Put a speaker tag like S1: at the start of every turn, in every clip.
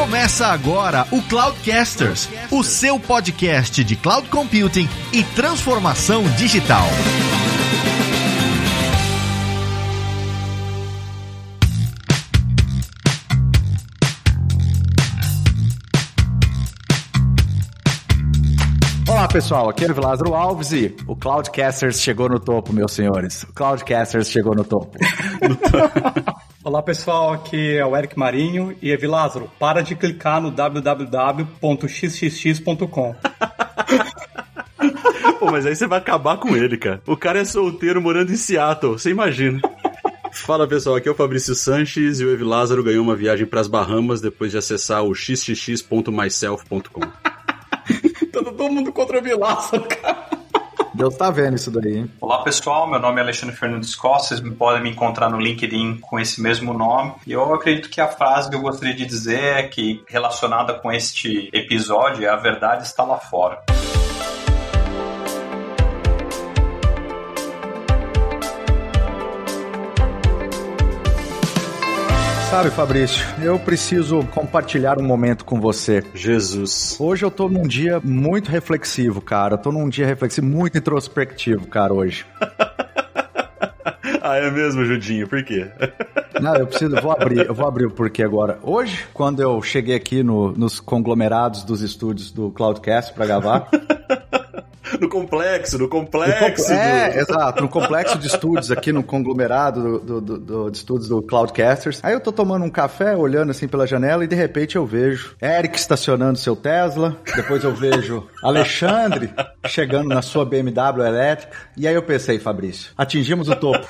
S1: Começa agora o Cloudcasters, o seu podcast de cloud computing e transformação digital.
S2: Olá pessoal, aqui é o Lázaro Alves e o Cloudcasters chegou no topo, meus senhores. O Cloudcasters chegou no topo.
S3: Olá pessoal, aqui é o Eric Marinho e Evi Lázaro, para de clicar no www.xxx.com.
S4: Pô, mas aí você vai acabar com ele, cara. O cara é solteiro morando em Seattle, você imagina. Fala pessoal, aqui é o Fabrício Sanches e o Evi Lázaro ganhou uma viagem para as Bahamas depois de acessar o xxx.myself.com.
S3: Tá todo mundo contra o Evi Lázaro, cara.
S2: Deus tá vendo isso daí, hein?
S5: Olá pessoal, meu nome é Alexandre Fernandes Costa, vocês podem me encontrar no LinkedIn com esse mesmo nome. E eu acredito que a frase que eu gostaria de dizer é que, relacionada com este episódio, é a verdade está lá fora.
S2: Sabe, Fabrício, eu preciso compartilhar um momento com você.
S4: Jesus.
S2: Hoje eu tô num dia muito reflexivo, cara. Eu tô num dia reflexivo, muito introspectivo, cara, hoje.
S4: ah, é mesmo, Judinho? Por quê?
S2: Não, eu preciso, vou abrir, eu vou abrir o porquê agora. Hoje, quando eu cheguei aqui no, nos conglomerados dos estúdios do Cloudcast para gravar,
S4: no complexo, no complexo.
S2: É, do... exato, no complexo de estúdios aqui no conglomerado do, do, do, de estúdios do Cloudcasters. Aí eu tô tomando um café, olhando assim pela janela e de repente eu vejo Eric estacionando seu Tesla, depois eu vejo Alexandre chegando na sua BMW elétrica. E aí eu pensei, Fabrício, atingimos o topo.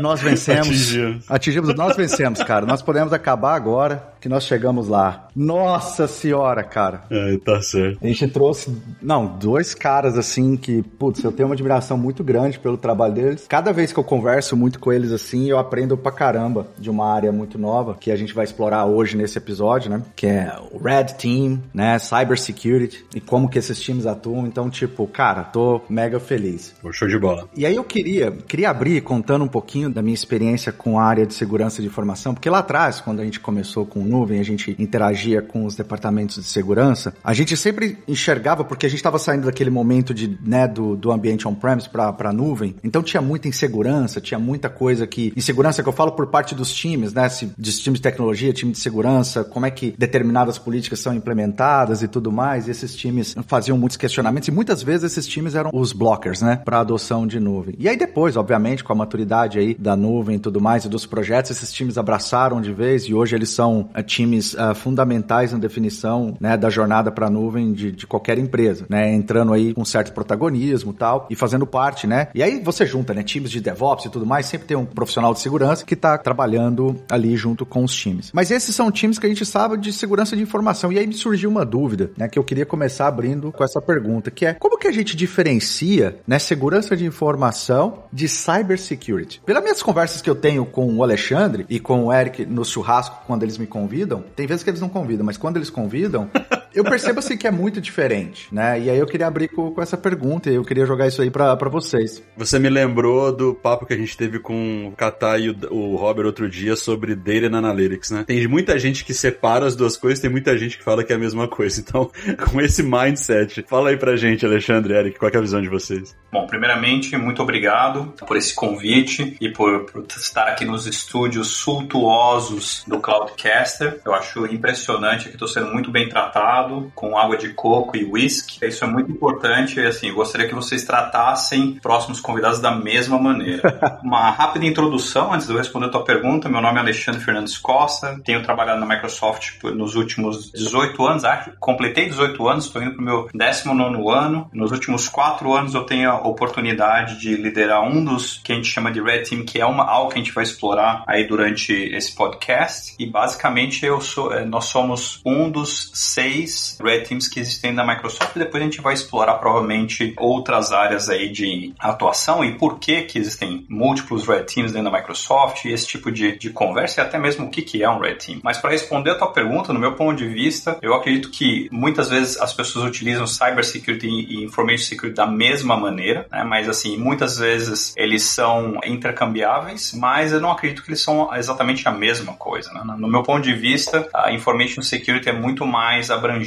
S2: Nós vencemos. Atingimos. Atingimos. Nós vencemos, cara. Nós podemos acabar agora que nós chegamos lá. Nossa senhora, cara.
S4: É, tá certo.
S2: A gente trouxe, não, dois caras assim que, putz, eu tenho uma admiração muito grande pelo trabalho deles. Cada vez que eu converso muito com eles assim, eu aprendo pra caramba de uma área muito nova que a gente vai explorar hoje nesse episódio, né? Que é o Red Team, né? Cyber Security e como que esses times atuam. Então, tipo, cara, tô mega feliz.
S4: Show de bola.
S2: E aí eu queria, queria abrir contando um pouquinho da minha experiência com a área de segurança de informação, porque lá atrás, quando a gente começou com nuvem, a gente interagia com os departamentos de segurança, a gente sempre enxergava, porque a gente estava saindo daquele momento de, né, do, do ambiente on-premise para a nuvem, então tinha muita insegurança, tinha muita coisa que. Insegurança que eu falo por parte dos times, né? Se, de time de tecnologia, time de segurança, como é que determinadas políticas são implementadas e tudo mais, e esses times faziam muitos questionamentos, e muitas vezes esses times eram os blockers, né? Para adoção de nuvem. E aí depois, obviamente, com a maturidade aí da nuvem e tudo mais, e dos projetos, esses times abraçaram de vez, e hoje eles são times uh, fundamentais na definição né, da jornada para a nuvem de, de, qualquer empresa, né? Entrando aí com certo protagonismo tal, e fazendo parte, né? E aí você junta, né? Times de DevOps e tudo mais, sempre tem um profissional de segurança que está trabalhando ali junto com os times. Mas esses são times que a gente sabe de segurança de informação. E aí me surgiu uma dúvida, né? Que eu queria começar abrindo com essa pergunta, que é como que a gente diferencia, né? Segurança de informação de cybersecurity? Pelas minhas conversas que eu tenho com o Alexandre e com o Eric no churrasco, quando eles me convidam, tem vezes que eles não convidam, mas quando eles convidam, eu percebo assim que é muito diferente, né? E aí eu queria abrir com, com essa pergunta e eu queria jogar isso aí para vocês.
S4: Você me lembrou do papo que a gente teve com o Katai e o, o Robert outro dia sobre Data and Analytics, né? Tem muita gente que separa as duas coisas, tem muita gente que fala que é a mesma coisa. Então, com esse mindset, fala aí pra gente, Alexandre, Eric, qual é a visão de vocês?
S5: Bom, primeiramente, muito obrigado por esse convite e por, por estar aqui nos estúdios sultuosos do Cloudcaster. Eu acho impressionante que estou sendo muito bem tratado com água de coco e whisky. Isso é muito importante e assim, gostaria que vocês tratassem próximos convidados da mesma maneira. Uma rápida introdução antes de eu responder a tua pergunta. Meu nome é Alexandre Fernandes Costa, tenho trabalhado na Microsoft nos últimos 18 anos, acho, completei 18 anos, estou indo para o meu 19 ano. Nos últimos 4 anos eu tenho a oportunidade de liderar um dos que a gente chama de Red Team, que é uma, algo que a gente vai explorar aí durante esse podcast. E basicamente eu sou, eh, nós somos um dos seis três Red Teams que existem na Microsoft depois a gente vai explorar provavelmente outras áreas aí de atuação e por que que existem múltiplos Red Teams dentro da Microsoft e esse tipo de, de conversa e até mesmo o que, que é um Red Team. Mas para responder a tua pergunta, no meu ponto de vista, eu acredito que muitas vezes as pessoas utilizam Cybersecurity e Information Security da mesma maneira, né? mas assim, muitas vezes eles são intercambiáveis, mas eu não acredito que eles são exatamente a mesma coisa. Né? No meu ponto de vista, a Information Security é muito mais abrangente.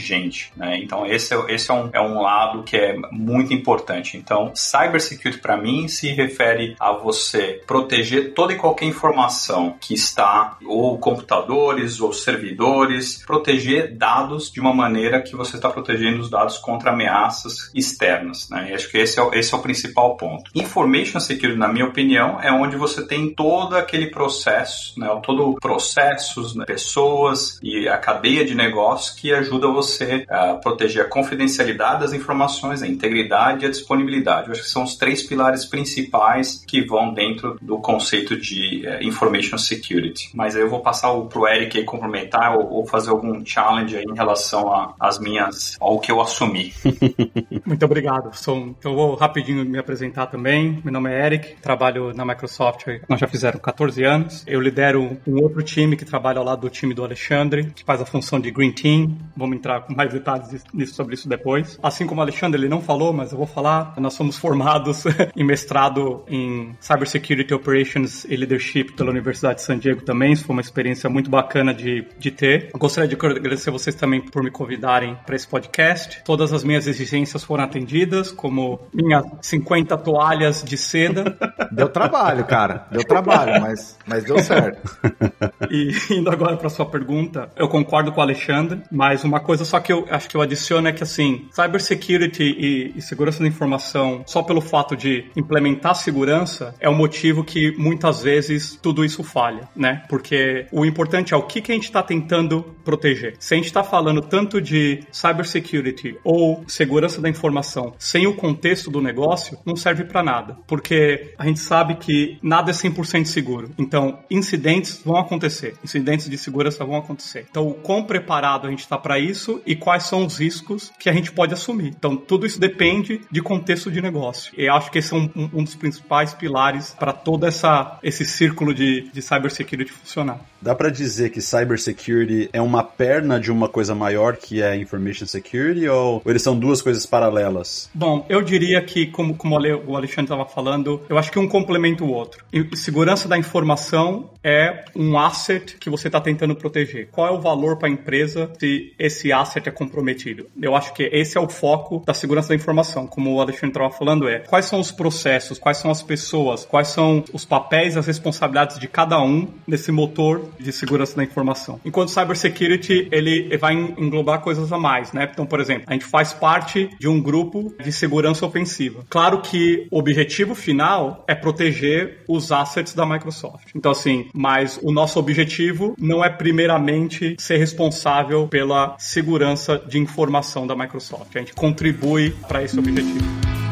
S5: Né? Então, esse, é, esse é, um, é um lado que é muito importante. Então, Cybersecurity para mim se refere a você proteger toda e qualquer informação que está, ou computadores, ou servidores, proteger dados de uma maneira que você está protegendo os dados contra ameaças externas. Né? E acho que esse é, esse é o principal ponto. Information Security, na minha opinião, é onde você tem todo aquele processo, né? todo processos, né? pessoas e a cadeia de negócio que ajuda você a proteger a confidencialidade das informações, a integridade e a disponibilidade. Eu acho que são os três pilares principais que vão dentro do conceito de uh, Information Security. Mas aí eu vou passar para o Eric aí complementar ou, ou, fazer algum challenge aí em relação às minhas, ao que eu assumi.
S3: Muito obrigado. Sou, eu vou rapidinho me apresentar também. Meu nome é Eric, trabalho na Microsoft, nós já fizeram 14 anos. Eu lidero um outro time que trabalha ao lado do time do Alexandre, que faz a função de Green Team. Vamos entrar com mais detalhes sobre isso depois. Assim como o Alexandre, ele não falou, mas eu vou falar. Nós somos formados em mestrado em Cybersecurity Operations e Leadership pela Universidade de San Diego também. Isso foi uma experiência muito bacana de, de ter. Eu gostaria de agradecer vocês também por me convidarem para esse podcast. Todas as minhas exigências foram atendidas, como minhas 50 toalhas de seda.
S2: Deu trabalho, cara. Deu trabalho, mas, mas deu certo.
S3: E indo agora para sua pergunta, eu concordo com o Alexandre, mas uma coisa só que eu acho que eu adiciono é que assim, cybersecurity e, e segurança da informação, só pelo fato de implementar segurança, é o motivo que muitas vezes tudo isso falha, né? Porque o importante é o que, que a gente está tentando proteger. Se a gente está falando tanto de cybersecurity ou segurança da informação sem o contexto do negócio, não serve para nada, porque a gente sabe que nada é 100% seguro. Então, incidentes vão acontecer, incidentes de segurança vão acontecer. Então, o quão preparado a gente está para isso e quais são os riscos que a gente pode assumir. Então, tudo isso depende de contexto de negócio. E acho que esse é um, um dos principais pilares para todo essa, esse círculo de, de cybersecurity funcionar.
S4: Dá para dizer que cybersecurity é uma perna de uma coisa maior que é information security ou, ou eles são duas coisas paralelas?
S3: Bom, eu diria que, como, como o Alexandre estava falando, eu acho que um complementa o outro. E segurança da informação é um asset que você está tentando proteger. Qual é o valor para a empresa se esse asset é comprometido? Eu acho que esse é o foco da segurança da informação. Como o Alexandre estava falando, é quais são os processos, quais são as pessoas, quais são os papéis as responsabilidades de cada um nesse motor de segurança da informação. Enquanto cybersecurity, ele vai englobar coisas a mais, né? Então, por exemplo, a gente faz parte de um grupo de segurança ofensiva. Claro que o objetivo final é proteger os assets da Microsoft. Então, assim, mas o nosso objetivo não é primeiramente ser responsável pela segurança de informação da Microsoft. A gente contribui para esse objetivo.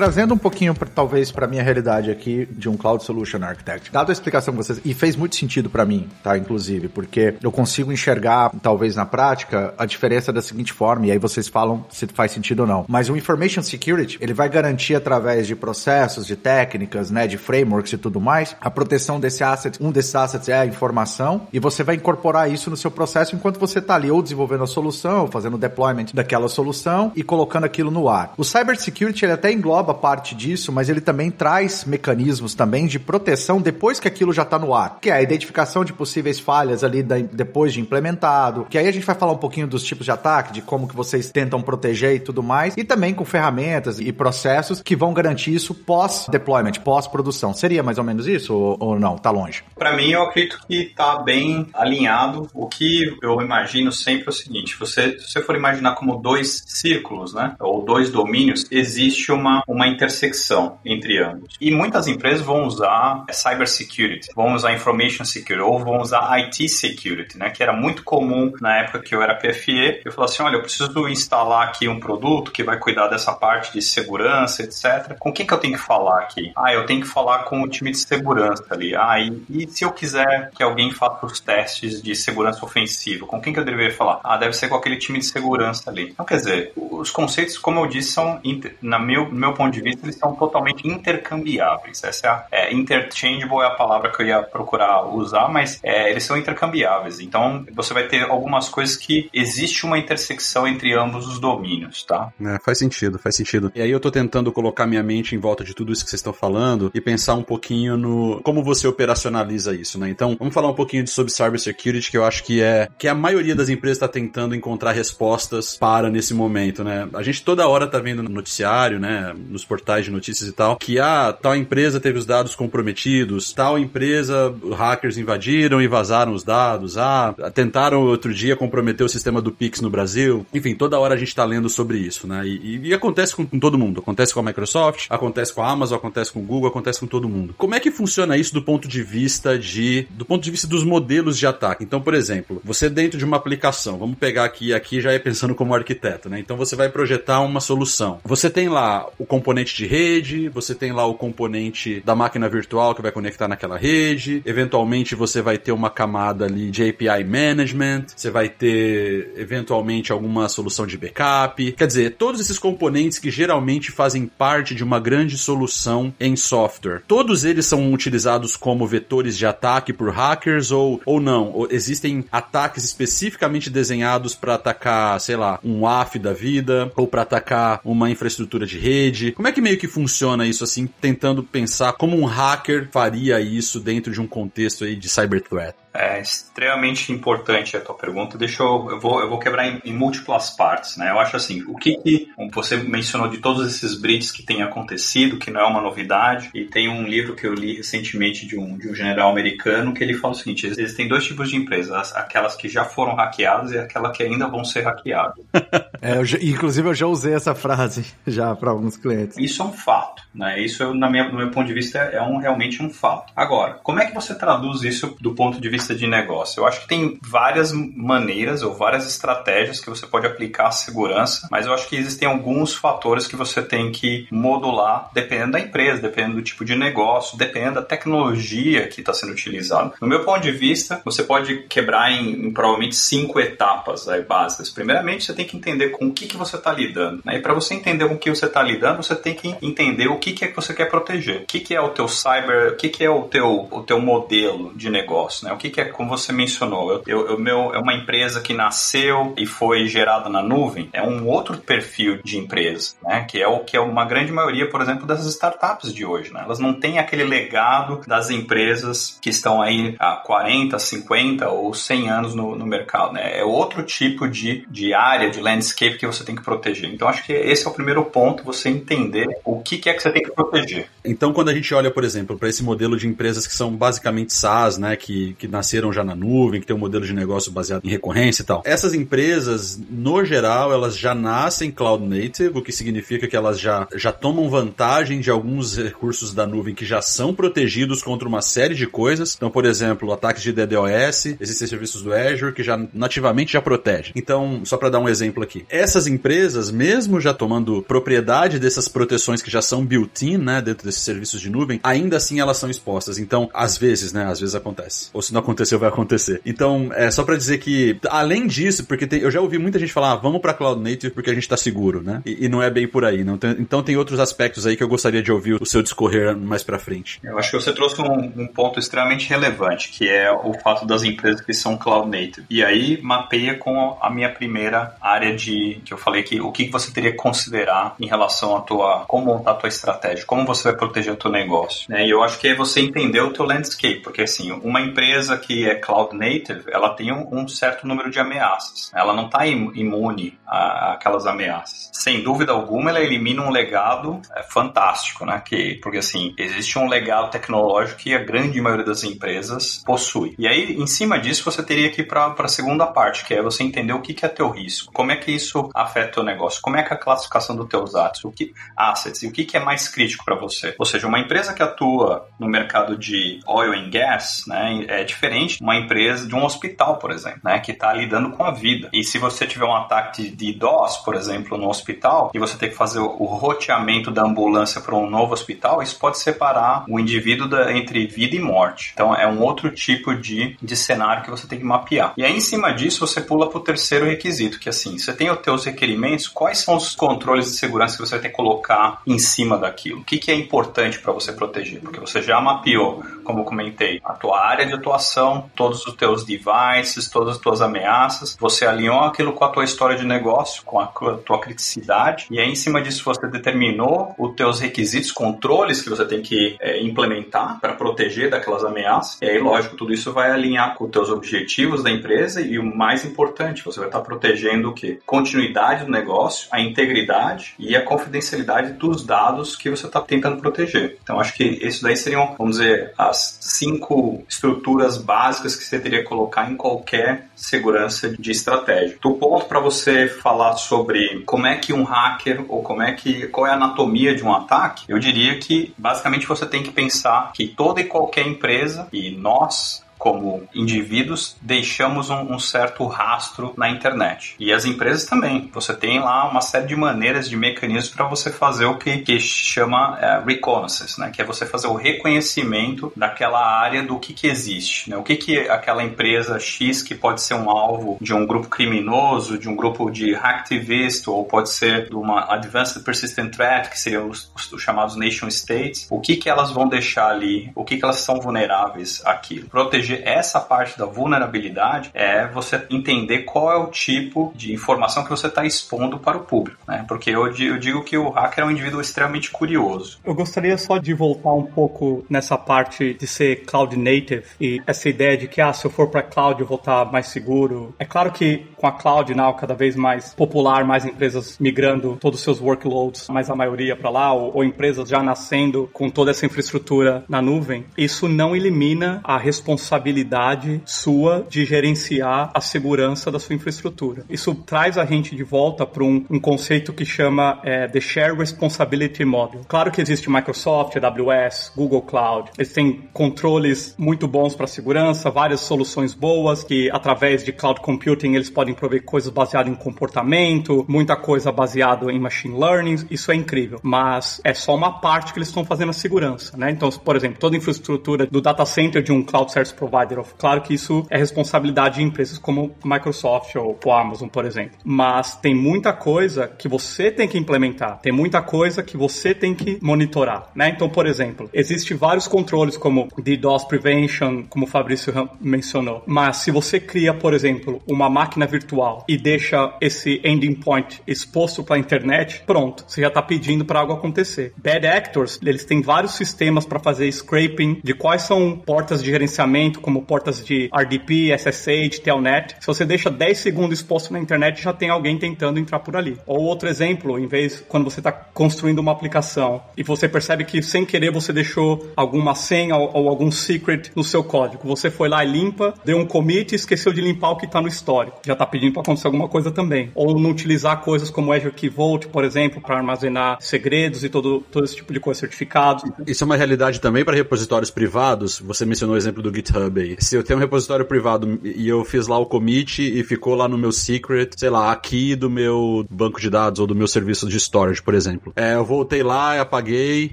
S2: Trazendo um pouquinho, talvez, para minha realidade aqui de um Cloud Solution Architect. Dado a explicação que vocês, e fez muito sentido para mim, tá? Inclusive, porque eu consigo enxergar, talvez na prática, a diferença da seguinte forma, e aí vocês falam se faz sentido ou não. Mas o Information Security, ele vai garantir através de processos, de técnicas, né, de frameworks e tudo mais, a proteção desse asset. Um desses assets é a informação, e você vai incorporar isso no seu processo enquanto você tá ali ou desenvolvendo a solução, ou fazendo o deployment daquela solução e colocando aquilo no ar. O Cybersecurity, ele até engloba parte disso, mas ele também traz mecanismos também de proteção depois que aquilo já está no ar, que é a identificação de possíveis falhas ali da, depois de implementado, que aí a gente vai falar um pouquinho dos tipos de ataque, de como que vocês tentam proteger e tudo mais, e também com ferramentas e processos que vão garantir isso pós-deployment, pós-produção. Seria mais ou menos isso ou, ou não? Tá longe?
S5: Para mim, eu acredito que está bem alinhado. O que eu imagino sempre é o seguinte: você, se você for imaginar como dois círculos, né, ou dois domínios, existe uma uma intersecção entre ambos. E muitas empresas vão usar cybersecurity, vão usar information security ou vão usar IT security, né? Que era muito comum na época que eu era PFE. Eu falava assim, olha, eu preciso instalar aqui um produto que vai cuidar dessa parte de segurança, etc. Com quem que eu tenho que falar aqui? Ah, eu tenho que falar com o time de segurança ali. Ah, e, e se eu quiser que alguém faça os testes de segurança ofensiva, com quem que eu deveria falar? Ah, deve ser com aquele time de segurança ali. Então, quer dizer, os conceitos, como eu disse, são, na meu, meu ponto de vista, eles são totalmente intercambiáveis. Essa é, a, é interchangeable é a palavra que eu ia procurar usar, mas é, eles são intercambiáveis. Então, você vai ter algumas coisas que existe uma intersecção entre ambos os domínios, tá?
S4: É, faz sentido, faz sentido. E aí eu tô tentando colocar minha mente em volta de tudo isso que vocês estão falando e pensar um pouquinho no como você operacionaliza isso, né? Então, vamos falar um pouquinho sobre cybersecurity, que eu acho que é que a maioria das empresas está tentando encontrar respostas para nesse momento, né? A gente toda hora tá vendo no noticiário, né, nos portais de notícias e tal, que ah, tal empresa teve os dados comprometidos, tal empresa, hackers invadiram e vazaram os dados, ah, tentaram outro dia comprometer o sistema do Pix no Brasil. Enfim, toda hora a gente tá lendo sobre isso, né? E, e acontece com, com todo mundo. Acontece com a Microsoft, acontece com a Amazon, acontece com o Google, acontece com todo mundo. Como é que funciona isso do ponto de vista de do ponto de vista dos modelos de ataque? Então, por exemplo, você dentro de uma aplicação, vamos pegar aqui, aqui já é pensando como arquiteto, né? Então você vai projetar uma solução. Você tem lá o componente de rede, você tem lá o componente da máquina virtual que vai conectar naquela rede, eventualmente você vai ter uma camada ali de API management, você vai ter eventualmente alguma solução de backup. Quer dizer, todos esses componentes que geralmente fazem parte de uma grande solução em software. Todos eles são utilizados como vetores de ataque por hackers ou, ou não? Ou existem ataques especificamente desenhados para atacar, sei lá, um WAF da vida ou para atacar uma infraestrutura de rede? Como é que meio que funciona isso assim, tentando pensar como um hacker faria isso dentro de um contexto aí de cyber threat?
S5: É extremamente importante a tua pergunta. Deixa eu, eu vou, eu vou quebrar em, em múltiplas partes, né? Eu acho assim, o que, que você mencionou de todos esses breaches que têm acontecido, que não é uma novidade, e tem um livro que eu li recentemente de um, de um general americano que ele fala o seguinte: existem dois tipos de empresas, aquelas que já foram hackeadas e aquelas que ainda vão ser hackeadas.
S2: é, eu, inclusive eu já usei essa frase já para alguns clientes.
S5: Isso é um fato, né? Isso na minha, no meu ponto de vista é um realmente um fato. Agora, como é que você traduz isso do ponto de vista vista de negócio? Eu acho que tem várias maneiras ou várias estratégias que você pode aplicar à segurança, mas eu acho que existem alguns fatores que você tem que modular dependendo da empresa, dependendo do tipo de negócio, dependendo da tecnologia que está sendo utilizada. No meu ponto de vista, você pode quebrar em, em provavelmente cinco etapas aí, básicas. Primeiramente, você tem que entender com o que, que você está lidando. Né? E para você entender com o que você está lidando, você tem que entender o que, que é que você quer proteger. O que, que é o teu cyber, o que, que é o teu, o teu modelo de negócio, né? O que, que é, como você mencionou, eu, eu, eu, meu, é uma empresa que nasceu e foi gerada na nuvem, é um outro perfil de empresa, né? Que é o que é uma grande maioria, por exemplo, das startups de hoje, né? Elas não têm aquele legado das empresas que estão aí há 40, 50 ou 100 anos no, no mercado, né? É outro tipo de, de área, de landscape que você tem que proteger. Então, acho que esse é o primeiro ponto, você entender o que, que é que você tem que proteger.
S4: Então, quando a gente olha, por exemplo, para esse modelo de empresas que são basicamente SaaS, né? Que, que nasceram já na nuvem, que tem um modelo de negócio baseado em recorrência e tal. Essas empresas, no geral, elas já nascem cloud native, o que significa que elas já, já tomam vantagem de alguns recursos da nuvem que já são protegidos contra uma série de coisas. Então, por exemplo, ataques de DDoS, existem serviços do Azure que já nativamente já protegem. Então, só para dar um exemplo aqui, essas empresas, mesmo já tomando propriedade dessas proteções que já são built-in, né, dentro desses serviços de nuvem, ainda assim elas são expostas. Então, às vezes, né, às vezes acontece. Ou se não aconteceu, vai acontecer. Então, é só para dizer que, além disso, porque tem, eu já ouvi muita gente falar, ah, vamos para cloud native porque a gente tá seguro, né? E, e não é bem por aí, tem, então tem outros aspectos aí que eu gostaria de ouvir o seu discorrer mais para frente.
S5: Eu acho que você trouxe um, um, ponto extremamente relevante, que é o fato das empresas que são cloud native. E aí mapeia com a minha primeira área de que eu falei que o que você teria que considerar em relação a tua como montar a tua estratégia, como você vai proteger o teu negócio. Né? E eu acho que é você entender o teu landscape, porque assim, uma empresa que é cloud native, ela tem um, um certo número de ameaças. Ela não está imune àquelas ameaças. Sem dúvida alguma, ela elimina um legado é, fantástico, né? Que, porque assim, existe um legado tecnológico que a grande maioria das empresas possui. E aí, em cima disso, você teria que ir para a segunda parte, que é você entender o que, que é teu risco, como é que isso afeta o negócio, como é que é a classificação dos teus assets, o que, assets, e o que, que é mais crítico para você. Ou seja, uma empresa que atua no mercado de oil and gas, né, é diferente de uma empresa de um hospital, por exemplo, né, que está lidando com a vida. E se você tiver um ataque de DOS, por exemplo, no hospital, e você tem que fazer o roteamento da ambulância para um novo hospital, isso pode separar o indivíduo da, entre vida e morte. Então é um outro tipo de, de cenário que você tem que mapear. E aí, em cima disso, você pula para o terceiro requisito, que é assim, você tem os teus requerimentos, quais são os controles de segurança que você ter que colocar em cima daquilo? O que, que é importante para você proteger? Porque você já mapeou, como eu comentei, a tua área de atuação, todos os teus devices, todas as tuas ameaças, você alinhou aquilo com a tua história de negócio, com a tua criticidade, e aí em cima disso você determinou os teus requisitos, controles que você tem que é, implementar para proteger daquelas ameaças, e aí, lógico, tudo isso vai alinhar com os teus objetivos da empresa e o mais importante, você vai estar protegendo o quê? Continuidade do negócio, a integridade e a confidencialidade dos dados que você está tentando proteger. Então, acho que isso daí seriam, vamos dizer, as cinco estruturas básicas que você teria que colocar em qualquer segurança de estratégia. Do ponto para você falar sobre como é que um hacker ou como é que qual é a anatomia de um ataque, eu diria que basicamente você tem que pensar que toda e qualquer empresa e nós como indivíduos, deixamos um, um, certo rastro na internet. E as empresas também. Você tem lá uma série de maneiras, de mecanismos para você fazer o que, que chama é, reconnaissance, né? que é você fazer o reconhecimento daquela área do que, que existe. Né? O que, que aquela empresa X, que pode ser um alvo de um grupo criminoso, de um grupo de hacktivist, ou pode ser de uma Advanced Persistent Threat, que seriam os, os chamados nation states, o que, que elas vão deixar ali, o que, que elas são vulneráveis àquilo. Proteger essa parte da vulnerabilidade é você entender qual é o tipo de informação que você está expondo para o público, né? Porque eu, eu digo que o hacker é um indivíduo extremamente curioso.
S3: Eu gostaria só de voltar um pouco nessa parte de ser cloud native e essa ideia de que, ah, se eu for para cloud eu vou estar mais seguro. É claro que com a cloud now cada vez mais popular, mais empresas migrando todos os seus workloads, mais a maioria para lá, ou, ou empresas já nascendo com toda essa infraestrutura na nuvem, isso não elimina a responsabilidade responsabilidade sua de gerenciar a segurança da sua infraestrutura. Isso traz a gente de volta para um, um, conceito que chama é, The Share Responsibility Model. Claro que existe Microsoft, AWS, Google Cloud. Eles têm controles muito bons para segurança, várias soluções boas que através de cloud computing eles podem prover coisas baseadas em comportamento, muita coisa baseada em machine learning. Isso é incrível, mas é só uma parte que eles estão fazendo a segurança, né? Então, por exemplo, toda a infraestrutura do data center de um cloud service provider Claro que isso é responsabilidade de empresas como Microsoft ou Amazon, por exemplo. Mas tem muita coisa que você tem que implementar, tem muita coisa que você tem que monitorar, né? Então, por exemplo, existe vários controles como DDoS Prevention, como o Fabrício mencionou. Mas se você cria, por exemplo, uma máquina virtual e deixa esse ending point exposto para a internet, pronto, você já está pedindo para algo acontecer. Bad actors, eles têm vários sistemas para fazer scraping de quais são portas de gerenciamento como portas de RDP, SSH, Telnet. Se você deixa 10 segundos exposto na internet, já tem alguém tentando entrar por ali. Ou outro exemplo, em vez quando você está construindo uma aplicação e você percebe que sem querer você deixou alguma senha ou, ou algum secret no seu código, você foi lá e limpa, deu um commit e esqueceu de limpar o que está no histórico. Já está pedindo para acontecer alguma coisa também. Ou não utilizar coisas como Azure Key Vault, por exemplo, para armazenar segredos e todo, todo esse tipo de coisa, certificados.
S4: Isso é uma realidade também para repositórios privados. Você mencionou o exemplo do GitHub Se eu tenho um repositório privado e eu fiz lá o commit e ficou lá no meu secret, sei lá, aqui do meu banco de dados ou do meu serviço de storage, por exemplo. É, eu voltei lá, apaguei,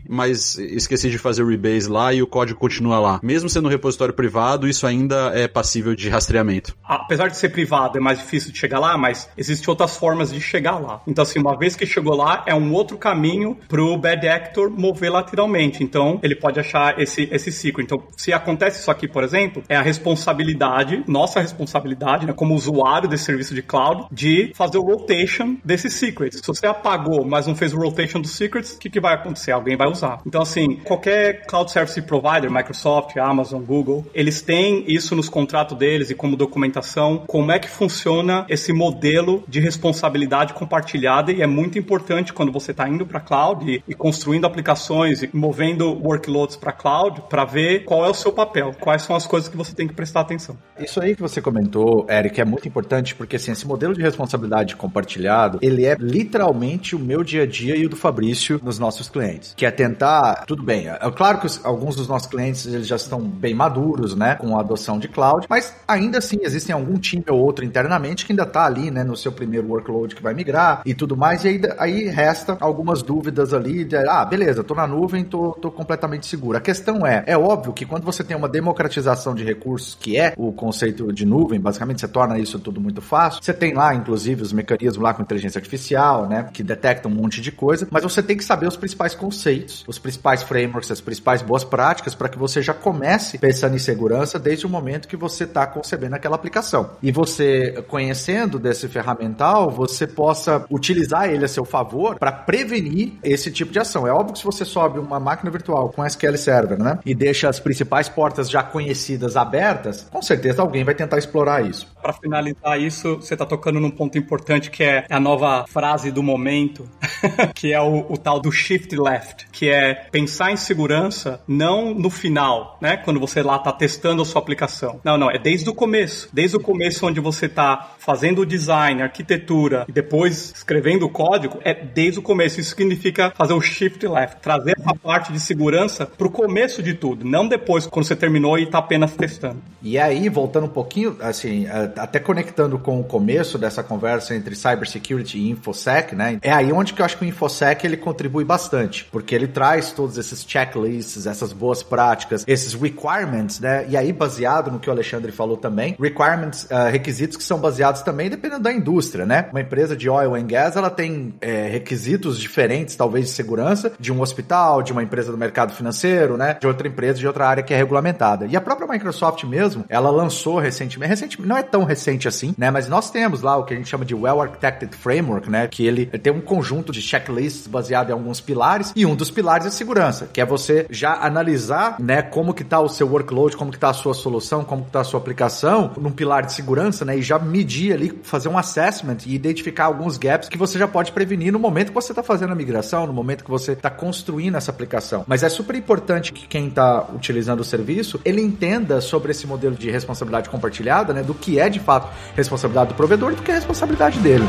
S4: mas esqueci de fazer o rebase lá e o código continua lá. Mesmo sendo um repositório privado, isso ainda é passível de rastreamento.
S3: Apesar de ser privado, é mais difícil de chegar lá, mas existem outras formas de chegar lá. Então, assim, uma vez que chegou lá, é um outro caminho pro bad actor mover lateralmente. Então, ele pode achar esse, esse ciclo. Então, se acontece isso aqui, por exemplo, exemplo, é a responsabilidade, nossa responsabilidade, né, como usuário desse serviço de cloud, de fazer o rotation desses secrets. Se você apagou, mas não fez o rotation dos secrets, o que, que vai acontecer? Alguém vai usar. Então, assim, qualquer cloud service provider, Microsoft, Amazon, Google, eles têm isso nos contratos deles e como documentação, como é que funciona esse modelo de responsabilidade compartilhada e é muito importante quando você está indo para cloud e, e, construindo aplicações e movendo workloads para cloud para ver qual é o seu papel, quais são as coisas que você tem que prestar atenção.
S2: Isso aí que você comentou, Eric, é muito importante porque assim, esse modelo de responsabilidade compartilhado, ele é literalmente o meu dia a dia e o do Fabrício nos nossos clientes, que é tentar, tudo bem, é claro que os, alguns dos nossos clientes eles já estão bem maduros, né, com a adoção de cloud, mas ainda assim existem algum time ou outro internamente que ainda está ali, né, no seu primeiro workload que vai migrar e tudo mais, e aí, aí resta algumas dúvidas ali de, ah, beleza, tô na nuvem, tô, tô completamente seguro. A questão é, é óbvio que quando você tem uma democratização de recursos, que é o conceito de nuvem, basicamente você torna isso tudo muito fácil, você tem lá, inclusive, os mecanismos lá com inteligência artificial, né, que detectam um monte de coisa, mas você tem que saber os principais conceitos, os principais frameworks, as principais boas práticas para que você já comece pensando em segurança desde o momento que você está concebendo aquela aplicação. E você, conhecendo desse ferramental, você possa utilizar ele a seu favor para prevenir esse tipo de ação. É óbvio que se você sobe uma máquina virtual com SQL Server, né, e deixa as principais portas já conhecidas abertas, com certeza alguém vai tentar explorar isso.
S3: Para finalizar isso, você está tocando num ponto importante que é a nova frase do momento, que é o, o tal do shift left, que é pensar em segurança não no final, né, quando você lá está testando a sua aplicação. Não, não, é desde o começo. Desde o começo onde você está fazendo o design, arquitetura e depois escrevendo o código, é desde o começo. Isso significa fazer o shift left, trazer essa parte de segurança para o começo de tudo, não depois quando você terminou e está apenas testando.
S2: E aí, voltando um pouquinho, assim, até conectando com o começo dessa conversa entre cybersecurity e infosec, né? É aí onde que eu acho que o infosec ele contribui bastante, porque ele traz todos esses checklists, essas boas práticas, esses requirements, né? E aí baseado no que o Alexandre falou também, requirements, uh, requisitos que são baseados também dependendo da indústria, né? Uma empresa de oil and gas, ela tem é, requisitos diferentes, talvez de segurança, de um hospital, de uma empresa do mercado financeiro, né? De outra empresa, de outra área que é regulamentada. E a própria Microsoft mesmo, ela lançou recentemente, recentemente não é tão recente assim, né? Mas nós temos lá o que a gente chama de Well Architected Framework, né? Que ele tem um conjunto de checklists baseado em alguns pilares e um dos pilares é segurança, que é você já analisar, né? Como que tá o seu workload, como que tá a sua solução, como que tá a sua aplicação num pilar de segurança, né? E já medir ali, fazer um assessment e identificar alguns gaps que você já pode prevenir no momento que você está fazendo a migração, no momento que você está construindo essa aplicação. Mas é super importante que quem está utilizando o serviço, ele entenda sobre esse modelo de responsabilidade compartilhada, né? Do que é de fato responsabilidade do provedor do que é responsabilidade dele.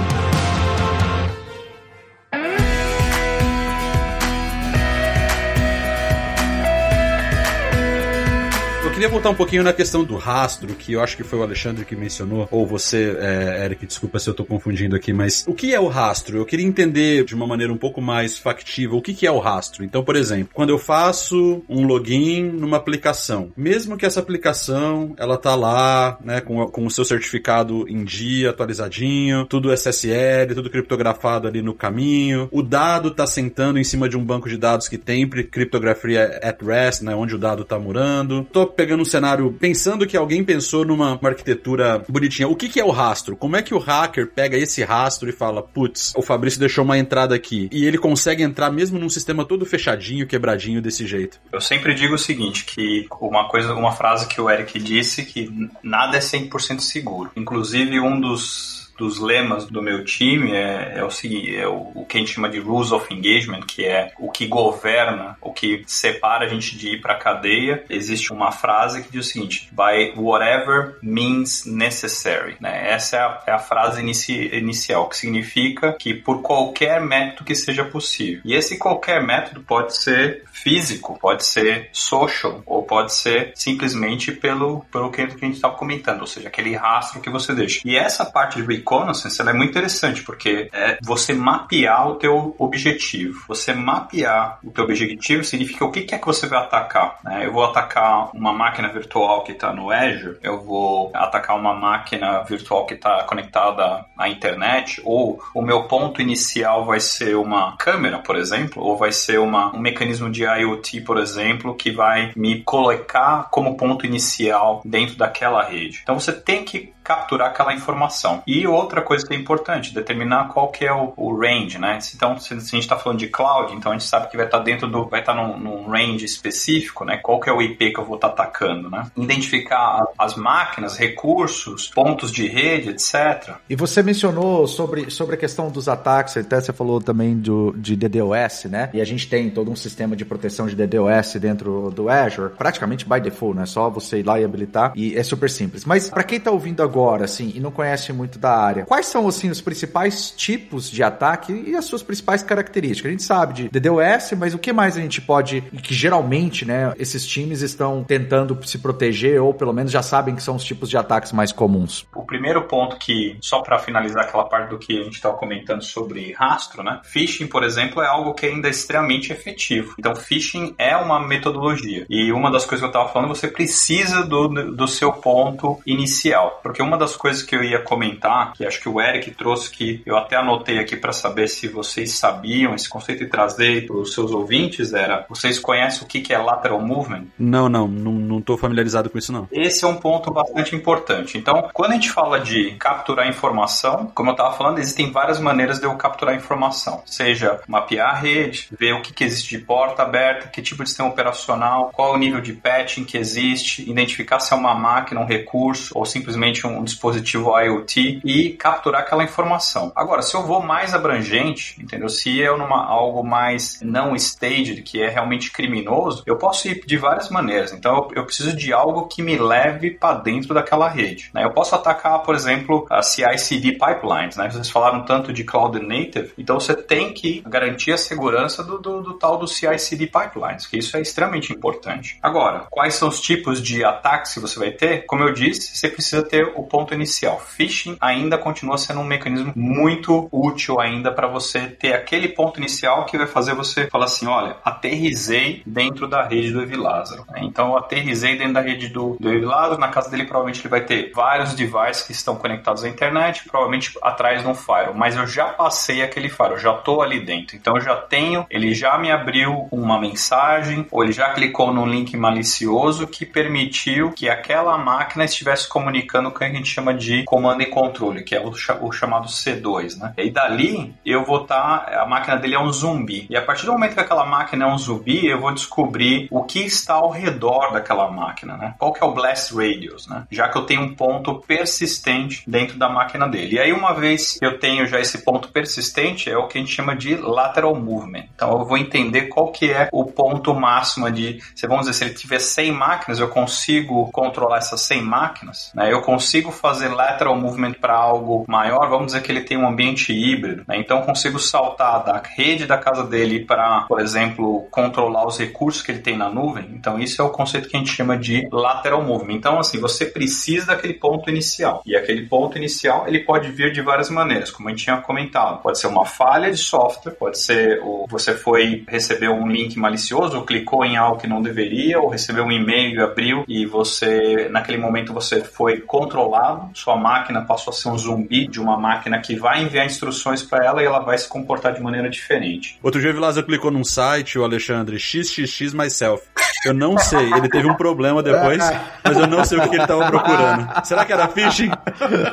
S4: Queria voltar um pouquinho na questão do rastro, que eu acho que foi o Alexandre que mencionou, ou você, é, Eric, desculpa se eu tô confundindo aqui, mas o que é o rastro? Eu queria entender de uma maneira um pouco mais factível o que, que é o rastro. Então, por exemplo, quando eu faço um login numa aplicação, mesmo que essa aplicação ela tá lá, né, com, com o seu certificado em dia, atualizadinho, tudo SSL, tudo criptografado ali no caminho, o dado tá sentando em cima de um banco de dados que tem criptografia at rest, né, onde o dado tá morando. Tô pegando pegando um cenário, pensando que alguém pensou numa arquitetura bonitinha. O que, que é o rastro? Como é que o hacker pega esse rastro e fala, putz, o Fabrício deixou uma entrada aqui. E ele consegue entrar mesmo num sistema todo fechadinho, quebradinho desse jeito.
S5: Eu sempre digo o seguinte, que uma coisa, uma frase que o Eric disse, que nada é 100% seguro. Inclusive, um dos dos lemas do meu time é, é o seguinte, é o, o, que a gente chama de rules of engagement, que é o que governa, o que separa a gente de ir para a cadeia. Existe uma frase que diz o seguinte: by whatever means necessary. Né? Essa é a, é a frase inici, inicial, que significa que por qualquer método que seja possível. E esse qualquer método pode ser físico, pode ser social, ou pode ser simplesmente pelo, pelo que a gente estava comentando, ou seja, aquele rastro que você deixa. E essa parte de reconnaissance é muito interessante, porque é você mapear o teu objetivo. Você mapear o teu objetivo significa o que é que você vai atacar. Né? Eu vou atacar uma máquina virtual que está no Azure, eu vou atacar uma máquina virtual que está conectada à internet, ou o meu ponto inicial vai ser uma câmera, por exemplo, ou vai ser uma, um mecanismo de IoT, por exemplo, que vai me colocar como ponto inicial dentro daquela rede. Então você tem que capturar aquela informação. E outra coisa que é importante, determinar qual que é o, o range, né? Então, se, se a gente está falando de cloud, então a gente sabe que vai estar tá dentro do, vai estar tá num, num, range específico, né? Qual que é o IP que eu vou estar tá atacando, né? Identificar as máquinas, recursos, pontos de rede, etc.
S2: E você mencionou sobre, sobre a questão dos ataques, até você falou também do, de DDoS, né? E a gente tem todo um sistema de proteção de DDoS dentro do Azure, praticamente by default, né? Só você ir lá e habilitar e é super simples. Mas para quem está ouvindo agora agora, assim, e não conhece muito da área, quais são, assim, os principais tipos de ataque e as suas principais características? A gente sabe de DDoS, mas o que mais a gente pode, e que geralmente, né, esses times estão tentando se proteger ou pelo menos já sabem que são os tipos de ataques mais comuns?
S5: O primeiro ponto que, só para finalizar aquela parte do que a gente estava comentando sobre rastro, né, phishing, por exemplo, é algo que ainda é extremamente efetivo. Então, phishing é uma metodologia. E uma das coisas que eu estava falando, você precisa do, do seu ponto inicial. Porque uma das coisas que eu ia comentar, que acho que o Eric trouxe, que eu até anotei aqui para saber se vocês sabiam esse conceito e trazer para os seus ouvintes, era: vocês conhecem o que é lateral movement?
S4: Não, não, não estou familiarizado com isso não.
S5: Esse é um ponto bastante importante. Então, quando a gente fala de capturar informação, como eu estava falando, existem várias maneiras de eu capturar informação, seja mapear a rede, ver o que, que existe de porta aberta, que tipo de sistema operacional, qual o nível de patching que existe, identificar se é uma máquina, um recurso ou simplesmente um um dispositivo IoT e capturar aquela informação. Agora, se eu vou mais abrangente, entendeu? Se eu numa algo mais não staged, que é realmente criminoso, eu posso ir de várias maneiras. Então, eu, eu preciso de algo que me leve para dentro daquela rede. Né? Eu posso atacar, por exemplo, a CI/CD pipelines. Né? Vocês falaram tanto de cloud native, então você tem que garantir a segurança do, do, do tal do CI/CD pipelines, que isso é extremamente importante. Agora, quais são os tipos de ataques que você vai ter? Como eu disse, você precisa ter o ponto inicial. Phishing ainda continua sendo um mecanismo muito útil ainda para você ter aquele ponto inicial que vai fazer você falar assim, olha, aterrisei dentro da rede do Evilázaro. Então, eu dentro da rede do, do Evilázaro, na casa dele provavelmente ele vai ter vários devices que estão conectados à internet, provavelmente atrás de um firewall, mas eu já passei aquele firewall, já estou ali dentro. Então, eu já tenho, ele já me abriu uma mensagem, ou ele já clicou num link malicioso que permitiu que aquela máquina estivesse comunicando com a gente chama de comando e controle, que é o, o chamado C2, né? E dali eu vou estar, tá, a máquina dele é um zumbi. E a partir do momento que aquela máquina é um zumbi, eu vou descobrir o que está ao redor daquela máquina, né? Qual que é o blast radius, né? Já que eu tenho um ponto persistente dentro da máquina dele. E aí uma vez que eu tenho já esse ponto persistente, é o que a gente chama de lateral movement. Então eu vou entender qual que é o ponto máximo de, vamos dizer, se ele tiver 100 máquinas, eu consigo controlar essas 100 máquinas, né? Eu consigo fazer lateral movement para algo maior, vamos dizer que ele tem um ambiente híbrido, né? então consigo saltar da rede da casa dele para, por exemplo, controlar os recursos que ele tem na nuvem. Então isso é o conceito que a gente chama de lateral movement. Então assim, você precisa daquele ponto inicial. E aquele ponto inicial, ele pode vir de várias maneiras, como a gente tinha comentado. Pode ser uma falha de software, pode ser o, você foi receber um link malicioso, ou clicou em algo que não deveria, ou recebeu um e-mail abriu e você naquele momento você foi controlado sua máquina passou a ser um zumbi de uma máquina que vai enviar instruções para ela e ela vai se comportar de maneira diferente.
S4: Outro dia o Vilaza clicou num site, o Alexandre, XXX Myself. Eu não sei, ele teve um problema depois, mas eu não sei o que ele estava procurando. Será que era phishing?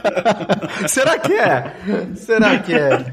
S2: Será que é? Será que é?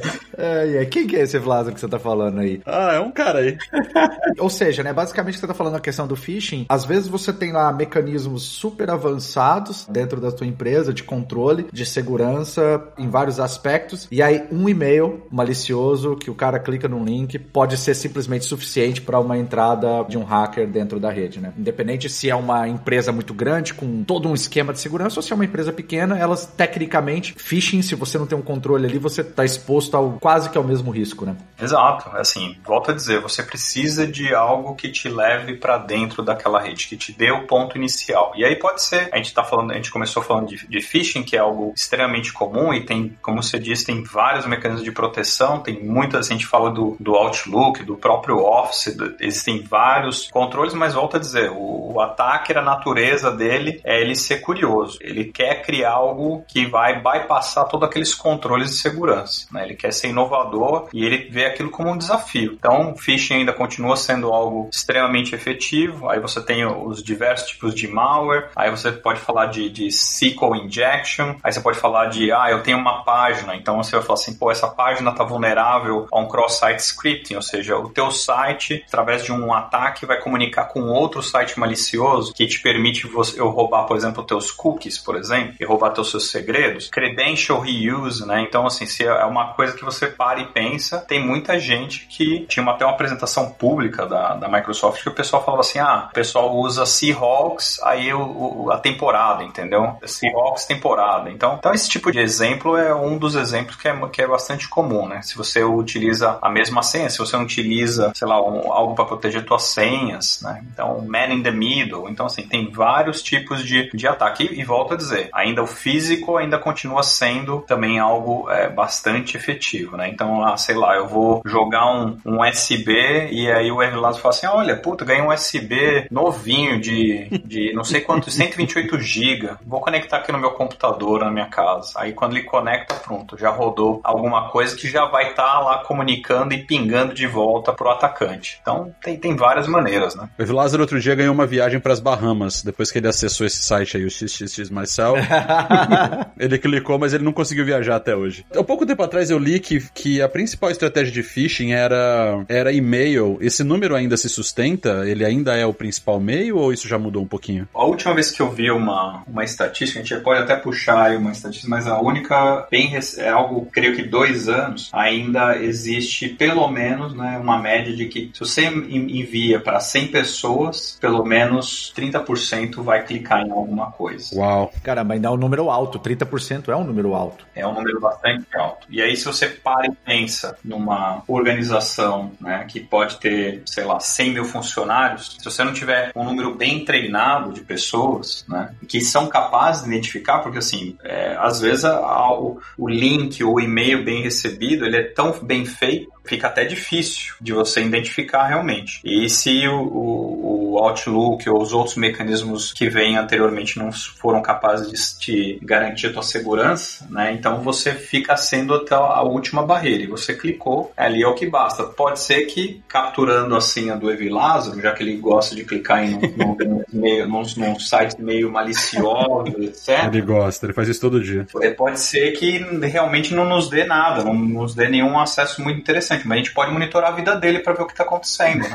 S2: É, é. Quem que é esse Vlasa que você tá falando aí?
S4: Ah, é um cara aí.
S2: Ou seja, né, basicamente você tá falando a questão do phishing, às vezes você tem lá mecanismos super avançados dentro da tua empresa de controle, de segurança em vários aspectos, e aí um e-mail malicioso que o cara clica num link pode ser simplesmente suficiente para uma entrada de um hacker dentro da rede, né? Independente se é uma empresa muito grande com todo um esquema de segurança ou se é uma empresa pequena, elas tecnicamente phishing, se você não tem um controle ali, você tá exposto ao quase que é o mesmo risco, né?
S5: Exato. Assim, volto a dizer, você precisa de algo que te leve para dentro daquela rede, que te dê o ponto inicial. E aí pode ser, a gente tá falando, a gente começou falando de, de phishing, que é algo extremamente comum e tem, como você disse, tem vários mecanismos de proteção, tem muitas, a gente fala do, do Outlook, do próprio Office, do, existem vários controles, mas volto a dizer, o, o ataque, a natureza dele é ele ser curioso. Ele quer criar algo que vai bypassar todos aqueles controles de segurança. Né? Ele quer ser inovador e ele vê aquilo como um desafio. Então, phishing ainda continua sendo algo extremamente efetivo. Aí você tem os diversos tipos de malware. Aí você pode falar de, de SQL injection. Aí você pode falar de, ah, eu tenho uma página. Então você vai falar assim, pô, essa página está vulnerável a um cross-site scripting, ou seja, o teu site, através de um ataque, vai comunicar com outro site malicioso que te permite você, eu roubar, por exemplo, teus cookies, por exemplo, e roubar teus seus segredos. Credential reuse, né? Então, assim, se é uma coisa que você para e pensa, tem muita gente que tinha até uma apresentação pública da, da Microsoft que o pessoal falava assim, ah, o pessoal usa Seahawks, aí o, o, a temporada, entendeu? Seahawks temporada. Então, então, esse tipo de exemplo é um dos exemplos que é, que é bastante comum, né? Se você utiliza a mesma senha, se você não utiliza, sei lá, um, algo para proteger suas senhas, né? Então, man in the middle. Então, assim, tem vários tipos de, de ataque. E, e volto a dizer, ainda o físico ainda continua sendo também algo é, bastante efetivo, né? Então, ah, sei lá, eu vou jogar um, um USB e aí o Everlast fala assim, olha, puta, ganhei um USB novinho de, de não sei quanto, 128 GB. Vou conectar aqui no meu computador, na minha casa. Aí quando ele conecta, pronto, já rodou alguma coisa que já vai estar tá lá comunicando e pingando de volta pro atacante. Então, tem, tem várias maneiras, né?
S4: O Lázaro outro dia ganhou uma viagem para as Bahamas, depois que ele acessou esse site aí, o XXX Myself. ele clicou, mas ele não conseguiu viajar até hoje. Há pouco tempo atrás eu li que, que a principal estratégia de phishing era, era e-mail. Esse número ainda se sustenta? Ele ainda é o principal meio ou isso já mudou um pouquinho?
S5: A última vez que eu vi uma, uma estatística, a gente pode até puxar aí uma estatística, mas a única, bem, é algo, creio que dois anos, ainda existe pelo menos né, uma média de que se você envia para 100 pessoas, pelo menos 30% vai clicar em alguma coisa.
S2: Uau! Caramba, ainda é um número alto, 30% é um número alto.
S5: É um número bastante alto. E aí, se você e pensa numa organização né, que pode ter, sei lá, 100 mil funcionários, se você não tiver um número bem treinado de pessoas, né, que são capazes de identificar, porque assim, é, às vezes a, a, o, o link ou o e-mail bem recebido, ele é tão bem feito fica até difícil de você identificar realmente. E se o, o, o Outlook ou os outros mecanismos que vêm anteriormente não foram capazes de te garantir a tua segurança, né? Então você fica sendo até a última barreira. E você clicou, ali é o que basta. Pode ser que capturando a senha do Evi Lázaro, já que ele gosta de clicar em num, num, meio, num, num site meio malicioso, etc.
S4: Ele gosta, ele faz isso todo dia.
S5: É, pode ser que realmente não nos dê nada, não nos dê nenhum acesso muito interessante interessante, mas a gente pode monitorar a vida dele para ver o que tá acontecendo. Né?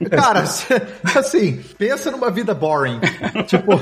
S2: Cara, assim, pensa numa vida boring. tipo,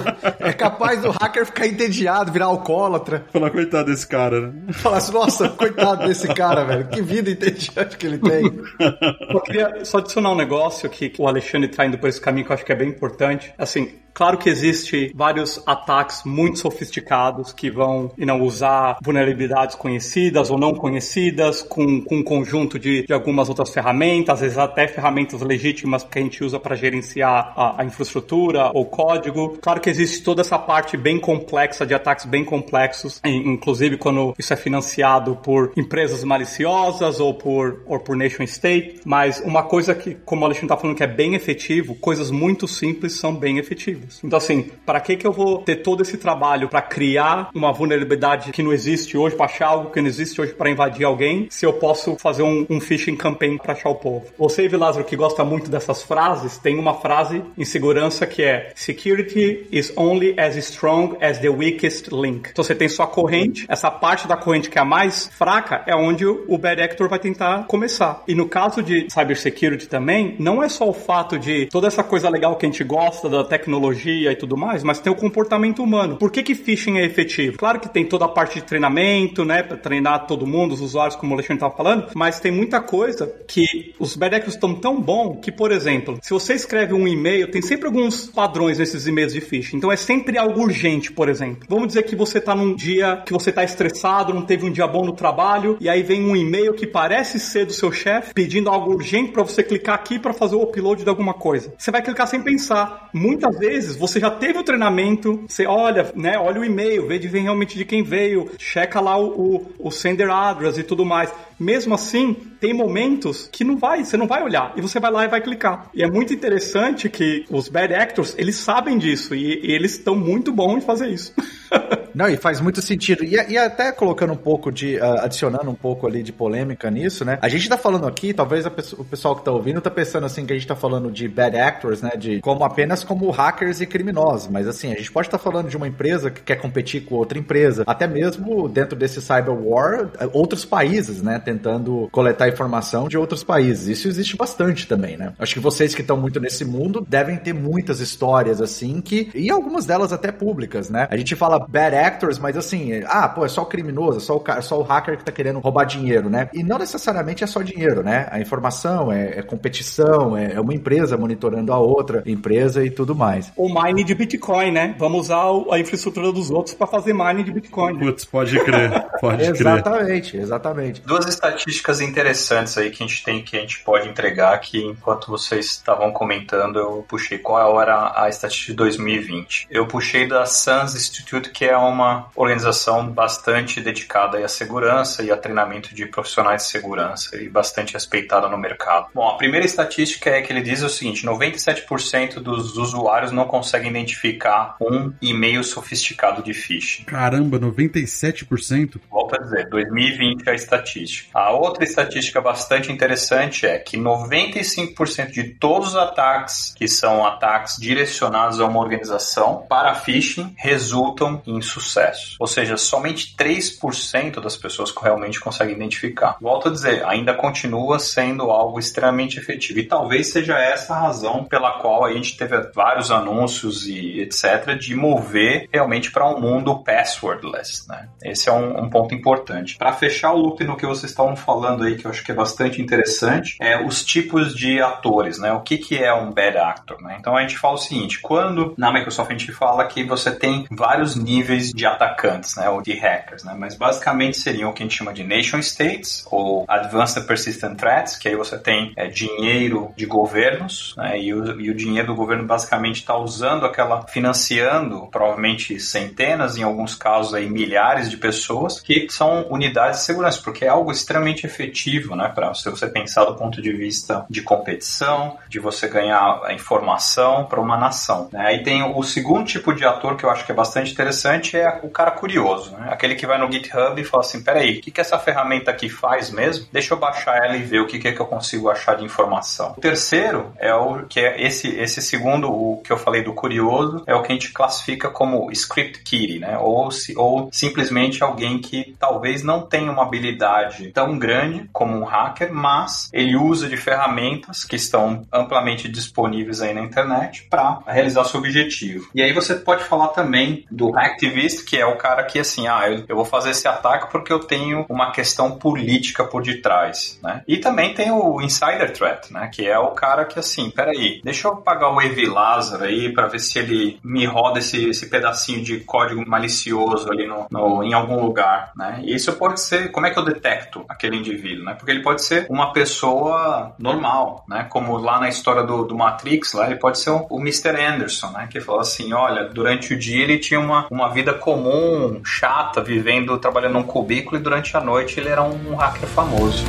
S2: é capaz do hacker ficar entediado, virar alcoólatra.
S4: Falar, coitado desse cara, né?
S2: Falar assim, nossa, coitado desse cara, velho. Que vida entediante que ele tem.
S3: Eu queria só adicionar um negócio que o Alexandre tá indo por esse caminho que eu acho que é bem importante. Assim, Claro que existe vários ataques muito sofisticados que vão you know, usar vulnerabilidades conhecidas ou não conhecidas com, com um conjunto de, de algumas outras ferramentas, às vezes até ferramentas legítimas que a gente usa para gerenciar a, a, infraestrutura ou código. Claro que existe toda essa parte bem complexa de ataques bem complexos, inclusive quando isso é financiado por empresas maliciosas ou por, ou por nation state. Mas uma coisa que, como o Alexandre está falando, que é bem efetivo, coisas muito simples são bem efetivas. Então, assim, para que que eu vou ter todo esse trabalho para criar uma vulnerabilidade que não existe hoje, para achar algo que não existe hoje para invadir alguém, se eu posso fazer um, um phishing campaign para achar o povo? Você, Lázaro, que gosta muito dessas frases, tem uma frase em segurança que é Security is only as strong as the weakest link. Então você tem sua corrente, essa parte da corrente que é a mais fraca é onde o bad actor vai tentar começar. E no caso de cybersecurity também, não é só o fato de toda essa coisa legal que a gente gosta da tecnologia tecnologia e tudo mais, mas tem o comportamento humano. Por que que phishing é efetivo? Claro que tem toda a parte de treinamento, né, para treinar todo mundo, os usuários, como o Alexandre estava falando, mas tem muita coisa que os bad actors estão tão bom que, por exemplo, se você escreve um e-mail, tem sempre alguns padrões nesses e-mails de phishing. Então é sempre algo urgente, por exemplo. Vamos dizer que você está num dia que você está estressado, não teve um dia bom no trabalho, e aí vem um e-mail que parece ser do seu chefe pedindo algo urgente para você clicar aqui para fazer o upload de alguma coisa. Você vai clicar sem pensar. Muitas vezes você já teve o treinamento, você olha, né, olha o e-mail, vê de realmente de quem veio, checa lá o, o, o sender address e tudo mais. Mesmo assim, tem momentos que não vai, você não vai olhar e você vai lá e vai clicar. E é muito interessante que os bad actors, eles sabem disso e, e eles estão muito bons em fazer isso.
S2: Não, e faz muito sentido. E, e até colocando um pouco de. Uh, adicionando um pouco ali de polêmica nisso, né? A gente tá falando aqui, talvez o pessoal que tá ouvindo tá pensando assim que a gente tá falando de bad actors, né? De como apenas como hackers e criminosos. Mas assim, a gente pode estar tá falando de uma empresa que quer competir com outra empresa. Até mesmo dentro desse cyber war, outros países, né? Tentando coletar informação de outros países. Isso existe bastante também, né? Acho que vocês que estão muito nesse mundo devem ter muitas histórias assim que. E algumas delas até públicas, né? A gente fala bad actors mas assim, ah, pô, é só o criminoso, é só o, cara, só o hacker que tá querendo roubar dinheiro, né? E não necessariamente é só dinheiro, né? A informação é, é competição, é, é, uma empresa monitorando a outra empresa e tudo mais.
S3: O mining de Bitcoin, né? Vamos usar a infraestrutura dos outros para fazer mining de Bitcoin.
S4: Putz, pode crer, pode
S2: crer. Exatamente, exatamente.
S5: Duas estatísticas interessantes aí que a gente tem que a gente pode entregar que enquanto vocês estavam comentando, eu puxei qual era a estatística de 2020. Eu puxei da SANS Institute, que é uma organização bastante dedicada à segurança e a treinamento de profissionais de segurança e bastante respeitada no mercado. Bom, a primeira estatística é que ele diz o seguinte: 97% dos usuários não conseguem identificar um e-mail sofisticado de phishing.
S4: Caramba, 97%?
S5: Volto a dizer, 2020 é a estatística. A outra estatística bastante interessante é que 95% de todos os ataques que são ataques direcionados a uma organização para phishing resultam em sucesso. Ou seja, somente 3% das pessoas realmente conseguem identificar. Volto a dizer, ainda continua sendo algo extremamente efetivo. E talvez seja essa a razão pela qual a gente teve vários anúncios e etc. de mover realmente para um mundo passwordless. Né? Esse é um, um ponto importante. Para fechar o loop no que vocês estavam falando aí, que eu acho que é bastante interessante, é os tipos de atores. Né? O que, que é um bad actor? Né? Então a gente fala o seguinte: quando na Microsoft a gente fala que você tem vários níveis de atacantes, né, ou de hackers, né, mas basicamente seriam o que a gente chama de nation states ou advanced persistent threats, que aí você tem é, dinheiro de governos, né, e, o, e o dinheiro do governo basicamente está usando aquela, financiando provavelmente centenas, em alguns casos aí milhares de pessoas, que são unidades de segurança, porque é algo extremamente efetivo, né, para se você pensar do ponto de vista de competição, de você ganhar a informação para uma nação. Né. Aí tem o segundo tipo de ator que eu acho que é bastante interessante é o cara curioso, né? Aquele que vai no GitHub e fala assim, peraí, o que, que essa ferramenta aqui faz mesmo? Deixa eu baixar ela e ver o que, que é que eu consigo achar de informação. O terceiro é o que é esse, esse segundo, o que eu falei do curioso, é o que a gente classifica como script kiddie, né? Ou, ou simplesmente alguém que talvez não tenha uma habilidade tão grande como um hacker, mas ele usa de ferramentas que estão amplamente disponíveis aí na internet para realizar seu objetivo. E aí você pode falar também do hacktivist que é o cara que, assim, ah, eu, eu vou fazer esse ataque porque eu tenho uma questão política por detrás, né? E também tem o insider threat, né? Que é o cara que, assim, peraí, deixa eu pagar o Evi Lazar aí para ver se ele me roda esse, esse pedacinho de código malicioso ali no, no, em algum lugar, né? E isso pode ser, como é que eu detecto aquele indivíduo, né? Porque ele pode ser uma pessoa normal, né? Como lá na história do, do Matrix, lá ele pode ser o, Mr. Anderson, né? Que falou assim, olha, durante o dia ele tinha uma, uma vida comum, chata, vivendo, trabalhando num cubículo e durante a noite ele era um hacker famoso.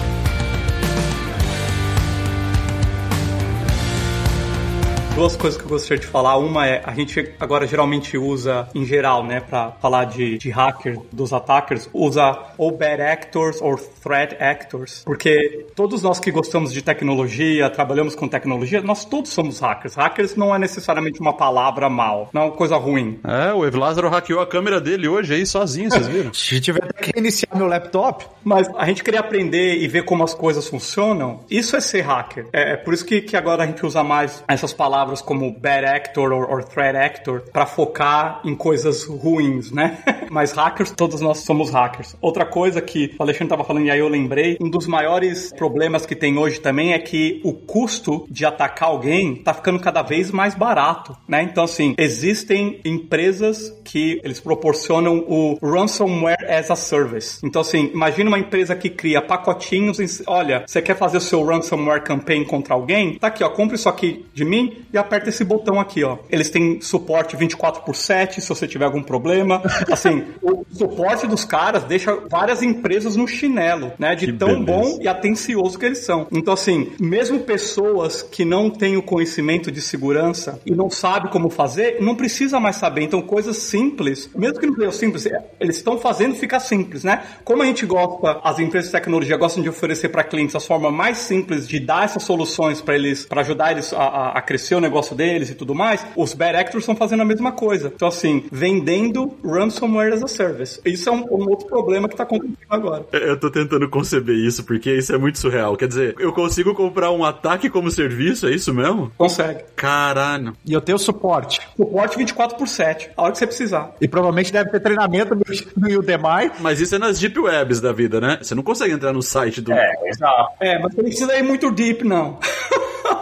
S3: Duas coisas que eu gostaria de falar. Uma é, a gente agora geralmente usa, em geral, né, para falar de, de hacker, dos attackers, usa ou bad actors ou threat actors, porque todos nós que gostamos de tecnologia, trabalhamos com tecnologia, nós todos somos hackers. Hackers não é necessariamente uma palavra mal, não é uma coisa ruim.
S4: É, o Evlázaro hackeou a câmera dele hoje aí sozinho, vocês viram?
S2: Se tiver que iniciar meu laptop.
S3: Mas a gente queria aprender e ver como as coisas funcionam, isso é ser hacker. É, é por isso que, que agora a gente usa mais essas palavras palavras como bad actor or, or threat actor para focar em coisas ruins, né? Mas hackers, todos nós somos hackers. Outra coisa que o Alexandre estava falando e aí eu lembrei, um dos maiores problemas que tem hoje também é que o custo de atacar alguém tá ficando cada vez mais barato, né? Então assim, existem empresas que eles proporcionam o ransomware as a service. Então assim, imagina uma empresa que cria pacotinhos, olha, você quer fazer o seu ransomware campaign contra alguém? Tá aqui, ó, compre isso aqui de mim e aperta esse botão aqui, ó. Eles têm suporte 24 por 7 se você tiver algum problema. Assim, o suporte dos caras deixa várias empresas no chinelo, né? De
S4: Que
S3: tão
S4: beleza.
S3: bom e atencioso que eles são. Então, assim, mesmo pessoas que não têm o conhecimento de segurança e não sabem como fazer, não precisa mais saber. Então, coisas simples, mesmo que não sejam simples, é, eles estão fazendo ficar simples, né? Como a gente gosta, as empresas de tecnologia gostam de oferecer para clientes a forma mais simples de dar essas soluções para eles, para ajudar eles a, a- a crescer o negócio deles e tudo mais, os bad actors estão fazendo a mesma coisa. Então, assim, vendendo ransomware as a service. Isso é um, um outro problema que está acontecendo agora.
S4: Eu tô tentando conceber isso, porque isso é muito surreal. Quer dizer, eu consigo comprar um ataque como serviço, é isso mesmo?
S3: Consegue.
S4: Caralho.
S2: E eu tenho suporte.
S3: Suporte 24 por 7, a hora que você precisar.
S2: E provavelmente deve ter treinamento no, no Udemy.
S4: Mas isso é nas deep webs da vida, né? Você não consegue entrar no site do...
S5: É, exato.
S3: É, mas você não precisa ir muito deep, não.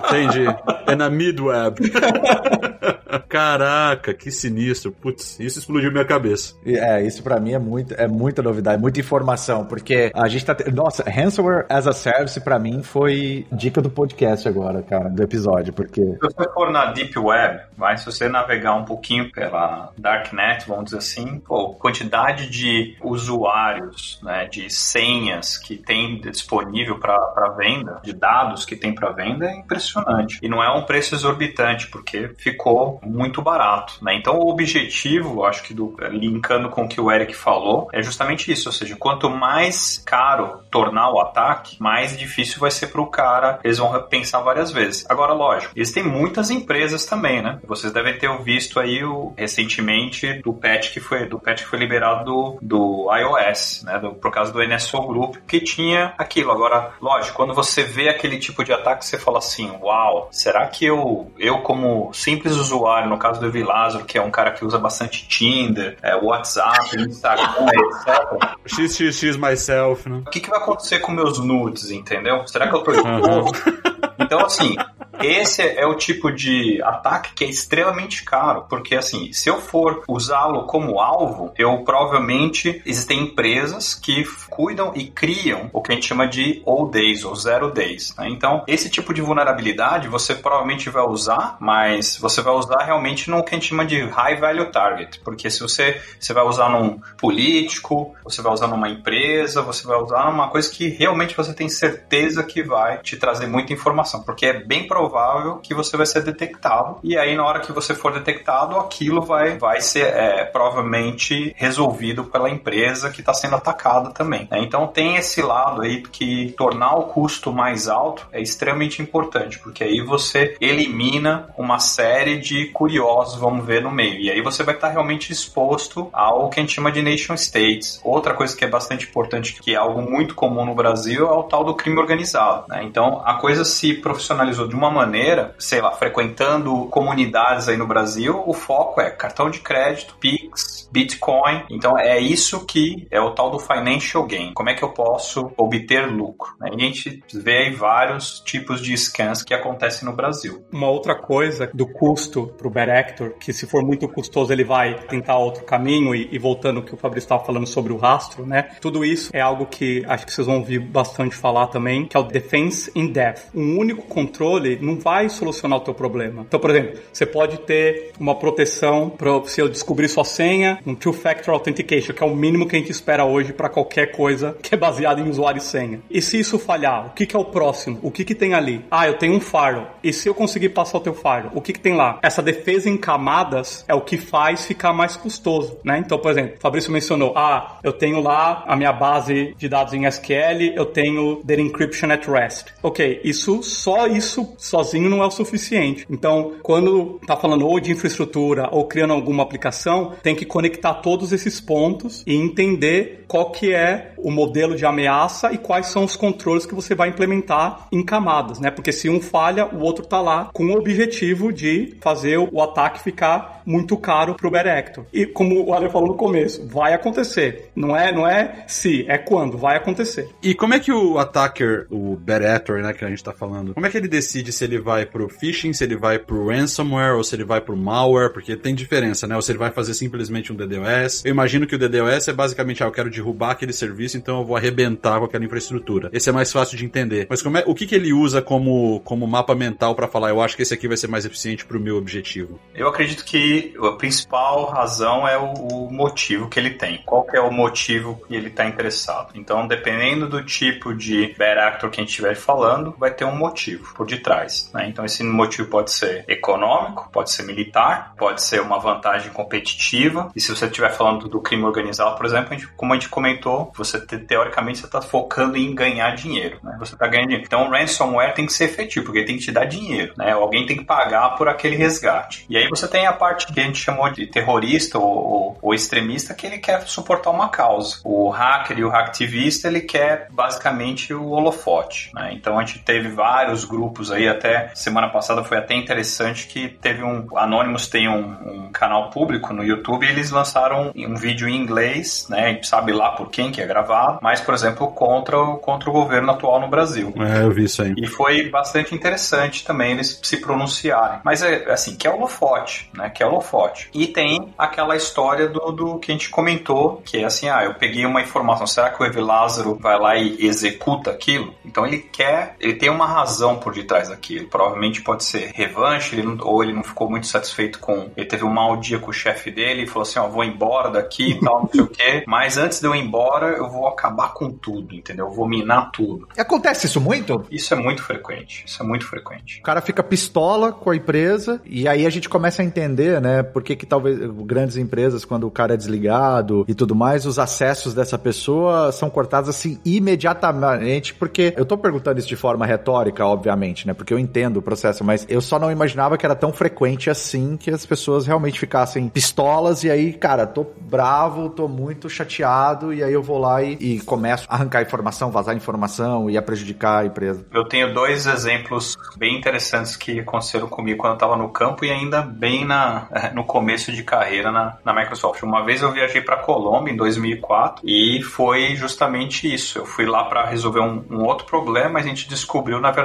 S4: Entendi. É na midweb. Caraca, que sinistro. Putz, isso explodiu minha cabeça.
S2: É, isso pra mim é, muito, é muita novidade, muita informação, porque a gente tá. te- Nossa, Ransomware as a Service pra mim foi dica do podcast agora, cara, do episódio, porque.
S5: Se você for na Deep Web, vai, se você navegar um pouquinho pela Darknet, vamos dizer assim, pô, quantidade de usuários, né, de senhas que tem disponível para venda, de dados que tem para venda, é impressionante. E não é um preço exorbitante, porque ficou muito barato, né? Então o objetivo, acho que do, linkando com o que o Eric falou, é justamente isso, ou seja, quanto mais caro tornar o ataque, mais difícil vai ser para o cara, eles vão pensar várias vezes. Agora, lógico, existem muitas empresas também, né? Vocês devem ter visto aí o, recentemente do patch que foi do patch que foi liberado do, do iOS, né? Do, por causa do NSO Group, que tinha aquilo. Agora, lógico, quando você vê aquele tipo de ataque, você fala assim, uau, será que eu, eu como simples usuário, no caso do Evi Lázaro, que é um cara que usa bastante Tinder, é, WhatsApp, Instagram, etc.,
S4: XXX myself, né?
S5: o que, que vai acontecer com meus nudes, entendeu? Será que eu tô exposto? Então, assim, esse é o tipo de ataque que é extremamente caro, porque, assim, se eu for usá-lo como alvo, eu provavelmente existem empresas que cuidam e criam o que a gente chama de old days ou zero days. né? Então, esse tipo de vulnerabilidade você provavelmente vai usar, mas você vai usar realmente no que a gente chama de high value target, porque se você, você vai usar num político, você vai usar numa empresa, você vai usar numa coisa que realmente você tem certeza que vai te trazer muita informação, porque é bem provável que você vai ser detectado e aí na hora que você for detectado, aquilo vai, vai ser é, provavelmente resolvido pela empresa que está sendo atacada também. né? Então tem esse lado aí que tornar o custo mais alto é extremamente importante, porque aí você elimina uma série de curiosos, vamos ver, no meio. E aí você vai estar realmente exposto ao que a gente chama de nation states. Outra coisa que é bastante importante, que é algo muito comum no Brasil, é o tal do crime organizado. né? Então a coisa se profissionalizou de uma maneira, sei lá, frequentando comunidades aí no Brasil, o foco é cartão de crédito, Pix, Bitcoin. Então é isso que é o tal do financial gain. Como é que eu posso obter lucro? né? A gente vê aí vários tipos de scams que acontecem no Brasil.
S3: Uma outra coisa do custo pro bad actor, que se for muito custoso ele vai tentar outro caminho e, e voltando ao que o Fabrício estava falando sobre o rastro, né? Tudo isso é algo que acho que vocês vão ouvir bastante falar também, que é o defense in depth. Um único controle não vai solucionar o teu problema. Então, por exemplo, você pode ter uma proteção para se eu descobrir sua senha, um two-factor authentication, que é o mínimo que a gente espera hoje para qualquer coisa que é baseada em usuário e senha. E se isso falhar, o que, que é o próximo? O que, que tem ali? Ah, eu tenho um firewall. E se eu conseguir passar o teu firewall, o que, que tem lá? Essa defesa em camadas é o que faz ficar mais custoso, né? Então, por exemplo, Fabrício mencionou, ah, eu tenho lá a minha base de dados em SQL, eu tenho data encryption at rest. Ok, isso, só isso, sozinho não é o suficiente. Então, quando tá falando ou de infraestrutura ou criando alguma aplicação, tem que conectar todos esses pontos e entender qual que é o modelo de ameaça e quais são os controles que você vai implementar em camadas, né? Porque se um falha, o outro tá lá com o objetivo de fazer o ataque ficar muito caro pro Bad. E como o Ale falou no começo, vai acontecer. Não é, não é se, é quando, vai acontecer.
S4: E como é que o attacker, o Bad né, que a gente tá falando, como é que ele decide se ele vai pro phishing, se ele vai pro ransomware ou se ele vai pro malware? Porque tem diferença, né? Ou se ele vai fazer simplesmente um DDoS. Eu imagino que o DDoS é basicamente, ah, eu quero derrubar aquele serviço, então eu vou arrebentar com aquela infraestrutura. Esse é mais fácil de entender. Mas como é, o que, que ele usa como, como mapa mental para falar, eu acho que esse aqui vai ser mais eficiente pro meu objetivo?
S5: Eu acredito que a principal razão é o, o motivo que ele tem. Qual que é o motivo que ele está interessado? Então, dependendo do tipo de bad actor que a gente estiver falando, vai ter um motivo por detrás. Né? Então, esse motivo pode ser econômico, pode ser militar, pode ser uma vantagem competitiva. E se você estiver falando do crime organizado, por exemplo, a gente, como a gente comentou, você teoricamente você está focando em ganhar dinheiro. Né? Você está ganhando dinheiro. Então, o ransomware tem que ser efetivo, porque ele tem que te dar dinheiro. Né? Alguém tem que pagar por aquele resgate. E aí você tem a parte que a gente chamou de terrorista ou, ou, ou extremista, que ele quer suportar uma causa. O hacker e o hacktivista, ele quer basicamente o holofote. Né? Então, a gente teve vários grupos aí, até semana passada foi até interessante que teve um. Anonymous tem um, um canal público no YouTube e eles lançaram um vídeo em inglês, né? Sabe lá por quem que é gravado, mas, por exemplo, contra o, contra o governo atual no Brasil.
S4: É, eu vi isso aí.
S5: E foi bastante interessante também eles se pronunciarem. Mas é assim, que é holofote, né? Que é holofote. E tem aquela história do, do que a gente comentou, que é assim, ah, eu peguei uma informação, será que o Evi Lázaro vai lá e executa aquilo? Então ele quer, ele tem uma razão por detrás daquilo. Provavelmente pode ser revanche, ele não, ou ele não ficou muito satisfeito com, ele teve um mau dia com o chefe dele e falou assim, ó, vou embora daqui e tal, não sei o quê. Mas antes de eu ir embora, eu vou acabar com tudo, entendeu? Eu vou minar tudo.
S2: Acontece isso muito?
S5: Isso é muito frequente. Isso é muito frequente.
S2: O cara fica pistola com a empresa e aí a gente começa a entender, né, por que que talvez grandes empresas, quando o cara é desligado e tudo mais, os acessos dessa pessoa são cortados assim imediatamente, porque eu tô perguntando isso de forma retórica, obviamente, né, porque eu entendo o processo, mas eu só não imaginava que era tão frequente assim que as pessoas realmente ficassem pistolas e aí, cara, tô bravo, tô muito chateado e aí eu vou lá e, e começo a arrancar informação, vazar informação e a prejudicar a empresa.
S5: Eu tenho dois exemplos bem interessantes que aconteceram comigo quando eu tava no campo e ainda bem na, no começo de carreira na, na Microsoft. Uma vez eu viajei para Colômbia em 2004 e foi justamente isso. Eu fui lá para resolver um, um, outro problema, a gente descobriu na verdade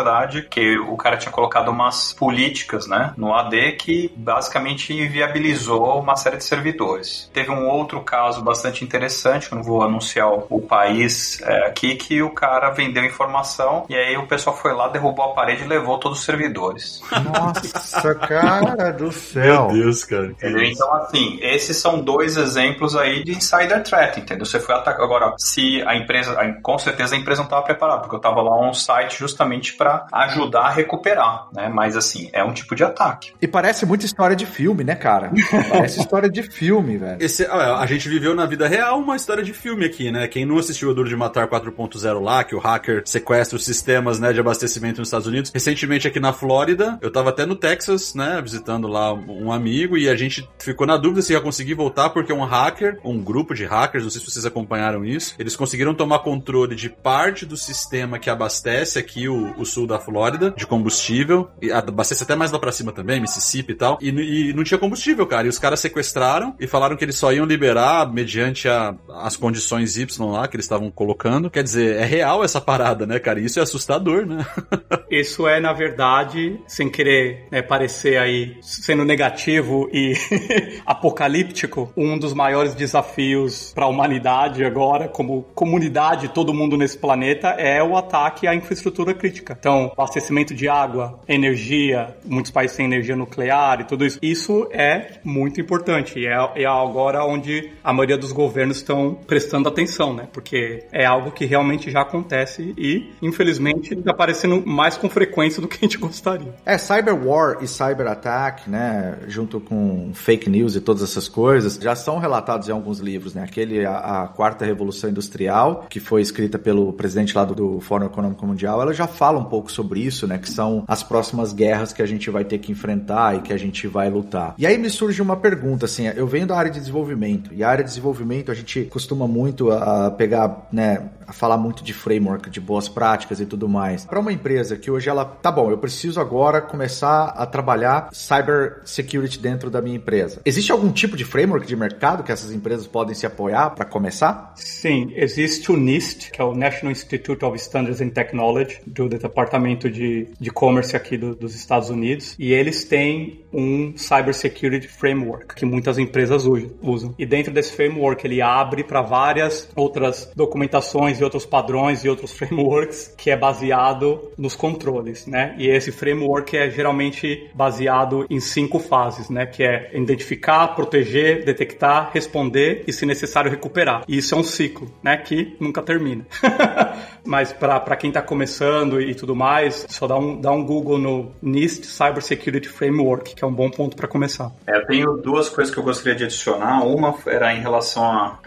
S5: que o cara tinha colocado umas políticas, né, no AD que basicamente inviabilizou uma série de servidores. Teve um outro caso bastante interessante, que eu não vou anunciar o país é, aqui, que o cara vendeu informação e aí o pessoal foi lá, derrubou a parede e levou todos os servidores.
S2: Nossa, cara do céu.
S4: Meu Deus, cara.
S5: Então, assim, esses são dois exemplos aí de insider threat, entendeu? Você foi atacar. Agora, se a empresa, com certeza a empresa não estava preparada, porque eu estava lá on site justamente para ajudar a recuperar, né? Mas, assim, é um tipo de ataque.
S2: E parece muita história de filme, né, cara? parece história de filme, velho.
S4: Esse, a gente viveu na vida real uma história de filme aqui, né? Quem não assistiu o Duro de Matar 4.0 lá, que o hacker sequestra os sistemas, né, de abastecimento nos Estados Unidos. Recentemente aqui na Flórida, eu tava até no Texas, né, visitando lá um amigo e a gente ficou na dúvida se ia conseguir voltar porque um hacker, um grupo de hackers, não sei se vocês acompanharam isso, eles conseguiram tomar controle de parte do sistema que abastece aqui o, o sul da Flórida de combustível, e abastece até mais lá pra cima também, Mississippi e tal, e, e não tinha combustível, cara. E os caras sequestraram e falaram que eles só iam liberar mediante a, as condições Y lá que eles estavam colocando. Quer dizer, é real essa parada, né, cara? Isso é assustador, né?
S3: Isso é, na verdade, sem querer né, parecer aí sendo negativo e apocalíptico, um dos maiores desafios para a humanidade agora, como comunidade, todo mundo nesse planeta, é o ataque à infraestrutura crítica. Então, abastecimento de água, energia, muitos países têm energia nuclear e tudo isso. Isso é muito importante e é, é agora onde a maioria dos governos estão prestando atenção, né? Porque é algo que realmente já acontece e, infelizmente, está aparecendo mais com frequência do que a gente gostaria.
S2: É, cyber war e cyber attack, né, junto com fake news e todas essas coisas, já são relatados em alguns livros, né? Aquele, a, a Quarta Revolução Industrial, que foi escrita pelo presidente lá do, do Fórum Econômico Mundial, ela já fala um pouco sobre isso, né? Que são as próximas guerras que a gente vai ter que enfrentar e que a gente vai lutar. E aí me surge uma pergunta, assim, eu venho da área de desenvolvimento, e a área de desenvolvimento a gente costuma muito a pegar, né, a falar muito de framework, de boas práticas e tudo mais. Para uma empresa que hoje ela, tá bom, eu preciso agora começar a trabalhar cyber security dentro da minha empresa. Existe algum tipo de framework de mercado que essas empresas podem se apoiar para começar?
S3: Sim, existe o NIST, que é o National Institute of Standards and Technology, do Departamento de, de Commerce aqui do, dos Estados Unidos, e eles têm um Cyber Security Framework que muitas empresas usam. E dentro desse framework ele abre para várias outras documentações e outros padrões e outros frameworks que é baseado nos controles, né? E esse framework é geralmente baseado em cinco fases, né? Que é identificar, proteger, detectar, responder e, se necessário, recuperar. E isso é um ciclo, né? Que nunca termina. Mas para quem está começando e tudo mais, só dá um, dá um Google no NIST Cyber Security Framework, que é um bom ponto para começar.
S5: É, eu tenho duas coisas que eu gostaria de adicionar. Uma era em relação a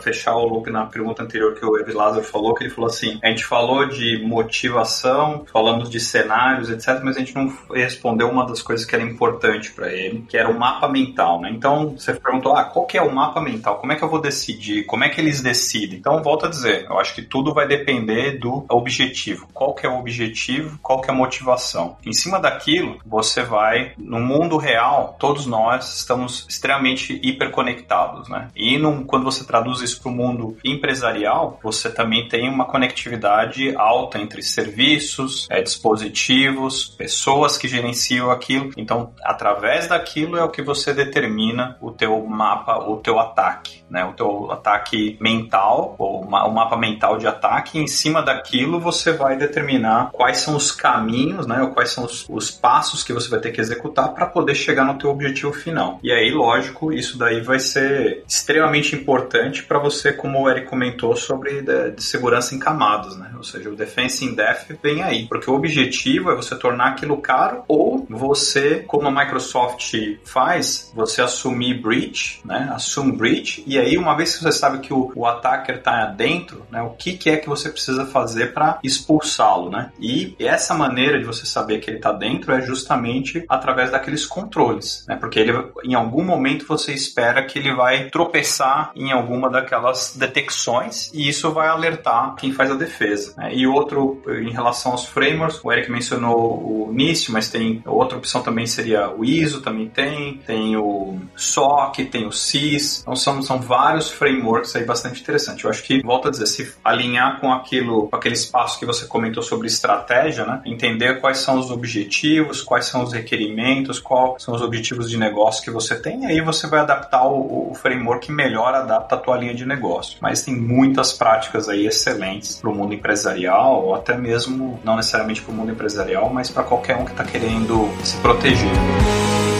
S5: fechar o loop na pergunta anterior que o Evi Lázaro falou, que ele falou assim: a gente falou de motivação, falamos de cenários, etc., mas a gente não respondeu uma das coisas que era importante para ele, que era o mapa mental, né? Então você perguntou: ah, qual que é o mapa mental? Como é que eu vou decidir? Como é que eles decidem? Então volto a dizer, eu acho que tudo vai depender do objetivo. Qual que é o objetivo? Qual que é a motivação? Em cima daquilo, você vai no mundo real, todos nós estamos extremamente hiperconectados, né? E num, quando você traduz isso para o mundo empresarial, você também tem uma conectividade alta entre serviços, é, dispositivos, pessoas que gerenciam aquilo. Então, através daquilo é o que você determina o teu mapa, o teu ataque, né? O teu ataque mental, ou o mapa mental de ataque. E em cima daquilo você vai determinar quais são os caminhos, né? Ou quais são os, os passos que você vai ter que executar para poder chegar no teu objetivo final. E aí, lógico, isso daí vai ser extremamente importante para você, como o Eric comentou, sobre de, segurança em camadas, né? Ou seja, o defense in depth vem aí, porque o objetivo é você tornar aquilo caro ou você, como a Microsoft faz, você assumir breach, né? Assume breach e aí uma vez que você sabe que o, o attacker está dentro, né? O que, que é que você precisa fazer para expulsá-lo, né? E essa maneira de você saber que ele está dentro é justamente através daqueles controles, né? Porque ele, em algum momento você espera que ele vai tropeçar em alguma daquelas detecções e isso vai alertar quem faz a defesa. Né? E outro, em relação aos frameworks, o Eric mencionou o NIST, mas tem outra opção também seria o ISO, também tem, tem o SOC, tem o CIS, então são, são vários frameworks aí bastante interessantes. Eu acho que, volto a dizer, se alinhar com aquilo, com aquele espaço que você comentou sobre estratégia, né? entender quais são os objetivos, quais são os requerimentos, quais são os objetivos de negócio que você tem, aí você vai adaptar o, o framework que melhor adapta a tua linha de negócio. Mas tem muitas práticas aí excelentes para o mundo empresarial, ou até mesmo, não necessariamente para o mundo empresarial, mas para qualquer um que está querendo se proteger.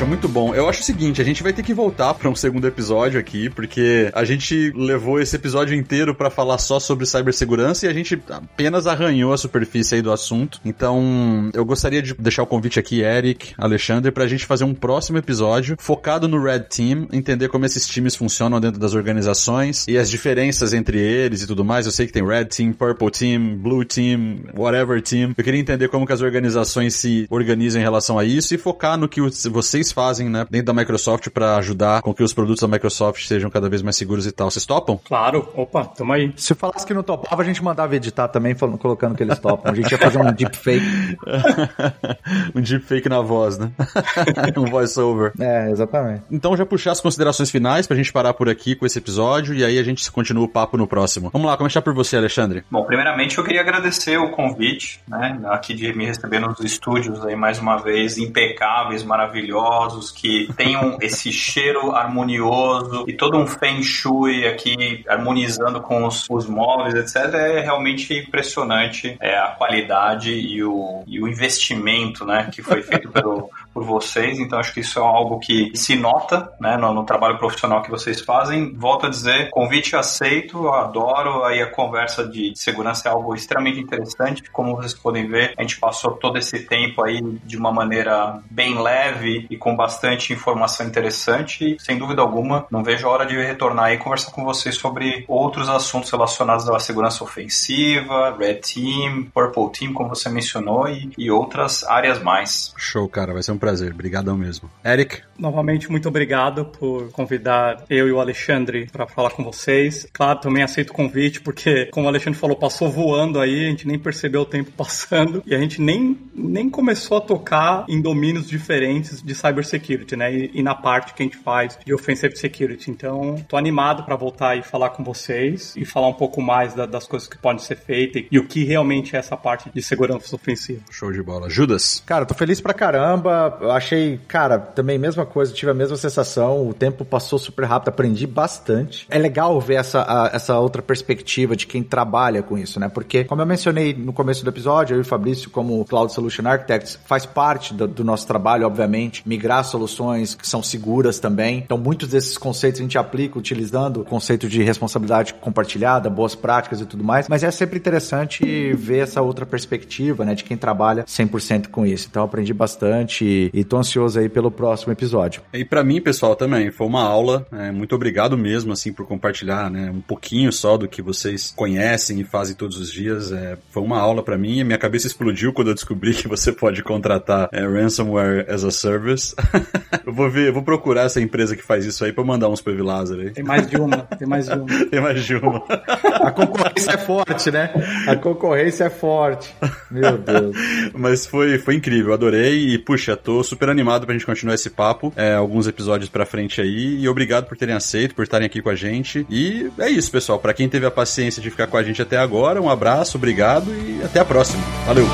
S4: Poxa, muito bom. Eu acho o seguinte, a gente vai ter que voltar para um segundo episódio aqui, porque a gente levou esse episódio inteiro para falar só sobre cibersegurança e a gente apenas arranhou a superfície aí do assunto. Então, eu gostaria de deixar o convite aqui, Eric, Alexandre, pra gente fazer um próximo episódio focado no Red Team, entender como esses times funcionam dentro das organizações e as diferenças entre eles e tudo mais. Eu sei que tem Red Team, Purple Team, Blue Team, whatever team. Eu queria entender como que as organizações se organizam em relação a isso e focar no que vocês vocês fazem, né, dentro da Microsoft para ajudar com que os produtos da Microsoft sejam cada vez mais seguros e tal. Vocês topam?
S3: Claro. Opa, tamo aí.
S2: Se falasse que não topava, a gente mandava editar também, falando, colocando que eles topam. A gente ia fazer um deepfake.
S4: um deepfake na voz, né? um voiceover.
S2: É, exatamente.
S4: Então já puxar as considerações finais pra gente parar por aqui com esse episódio e aí a gente continua o papo no próximo. Vamos lá, começar por você, Alexandre.
S5: Bom, primeiramente eu queria agradecer o convite, né, aqui de me receber nos estúdios aí mais uma vez, impecáveis, maravilhosos que tenham esse cheiro harmonioso e todo um feng shui aqui harmonizando com os, os móveis, etc. É realmente impressionante é, a qualidade e o, e o investimento né, que foi feito pelo, por vocês, então acho que isso é algo que se nota né, no, no trabalho profissional que vocês fazem. Volto a dizer, convite aceito, eu adoro aí a conversa de, de segurança é algo extremamente interessante. Como vocês podem ver, a gente passou todo esse tempo aí de uma maneira bem leve e com bastante informação interessante. E, sem dúvida alguma, não vejo a hora de retornar e conversar com vocês sobre outros assuntos relacionados à segurança ofensiva, Red Team, Purple Team, como você mencionou, e, e outras áreas mais.
S4: Show, cara, vai ser um prazer. Obrigadão mesmo. Eric?
S3: Novamente, muito obrigado por convidar eu e o Alexandre para falar com vocês. Claro, também aceito o convite, porque, como o Alexandre falou, passou voando aí, a gente nem percebeu o tempo passando e a gente nem, nem começou a tocar em domínios diferentes de cybersecurity, né? E, e na parte que a gente faz de offensive security. Então, tô animado para voltar e falar com vocês e falar um pouco mais da, das coisas que podem ser feitas e o que realmente é essa parte de segurança ofensiva.
S4: Show de bola. Judas?
S2: Cara, tô feliz pra caramba. Eu achei, cara, também mesma coisa, tive a mesma sensação. O tempo passou super rápido, aprendi bastante. É legal ver essa, a, essa outra perspectiva de quem trabalha com isso, né? Porque, como eu mencionei no começo do episódio, eu e o Fabrício, como Cloud Solution Architects, faz parte do, do nosso trabalho, obviamente, migrar soluções que são seguras também. Então, muitos desses conceitos a gente aplica utilizando o conceito de responsabilidade compartilhada, boas práticas e tudo mais. Mas é sempre interessante ver essa outra perspectiva, né, de quem trabalha 100% com isso. Então, aprendi bastante e tô ansioso aí pelo próximo episódio.
S4: E para mim, pessoal, também foi uma aula. É, muito obrigado mesmo, assim, por compartilhar, né, um pouquinho só do que vocês conhecem e fazem todos os dias. É, foi uma aula para mim. Minha cabeça explodiu quando eu descobri que você pode contratar é, ransomware as a service. eu vou ver, eu vou procurar essa empresa que faz isso aí para mandar uns pro Lázaro aí.
S3: Tem mais de uma, tem mais de uma.
S4: tem mais de uma.
S2: A concorrência é forte, né? A concorrência é forte. Meu Deus.
S4: Mas foi, foi incrível, adorei e puxa, tô super animado pra gente continuar esse papo, é, alguns episódios pra frente aí e obrigado por terem aceito, por estarem aqui com a gente. E é isso, pessoal. Para quem teve a paciência de ficar com a gente até agora, um abraço, obrigado e até a próxima. Valeu!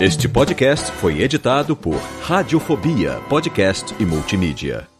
S6: Este podcast foi editado por Radiofobia, podcast e multimídia.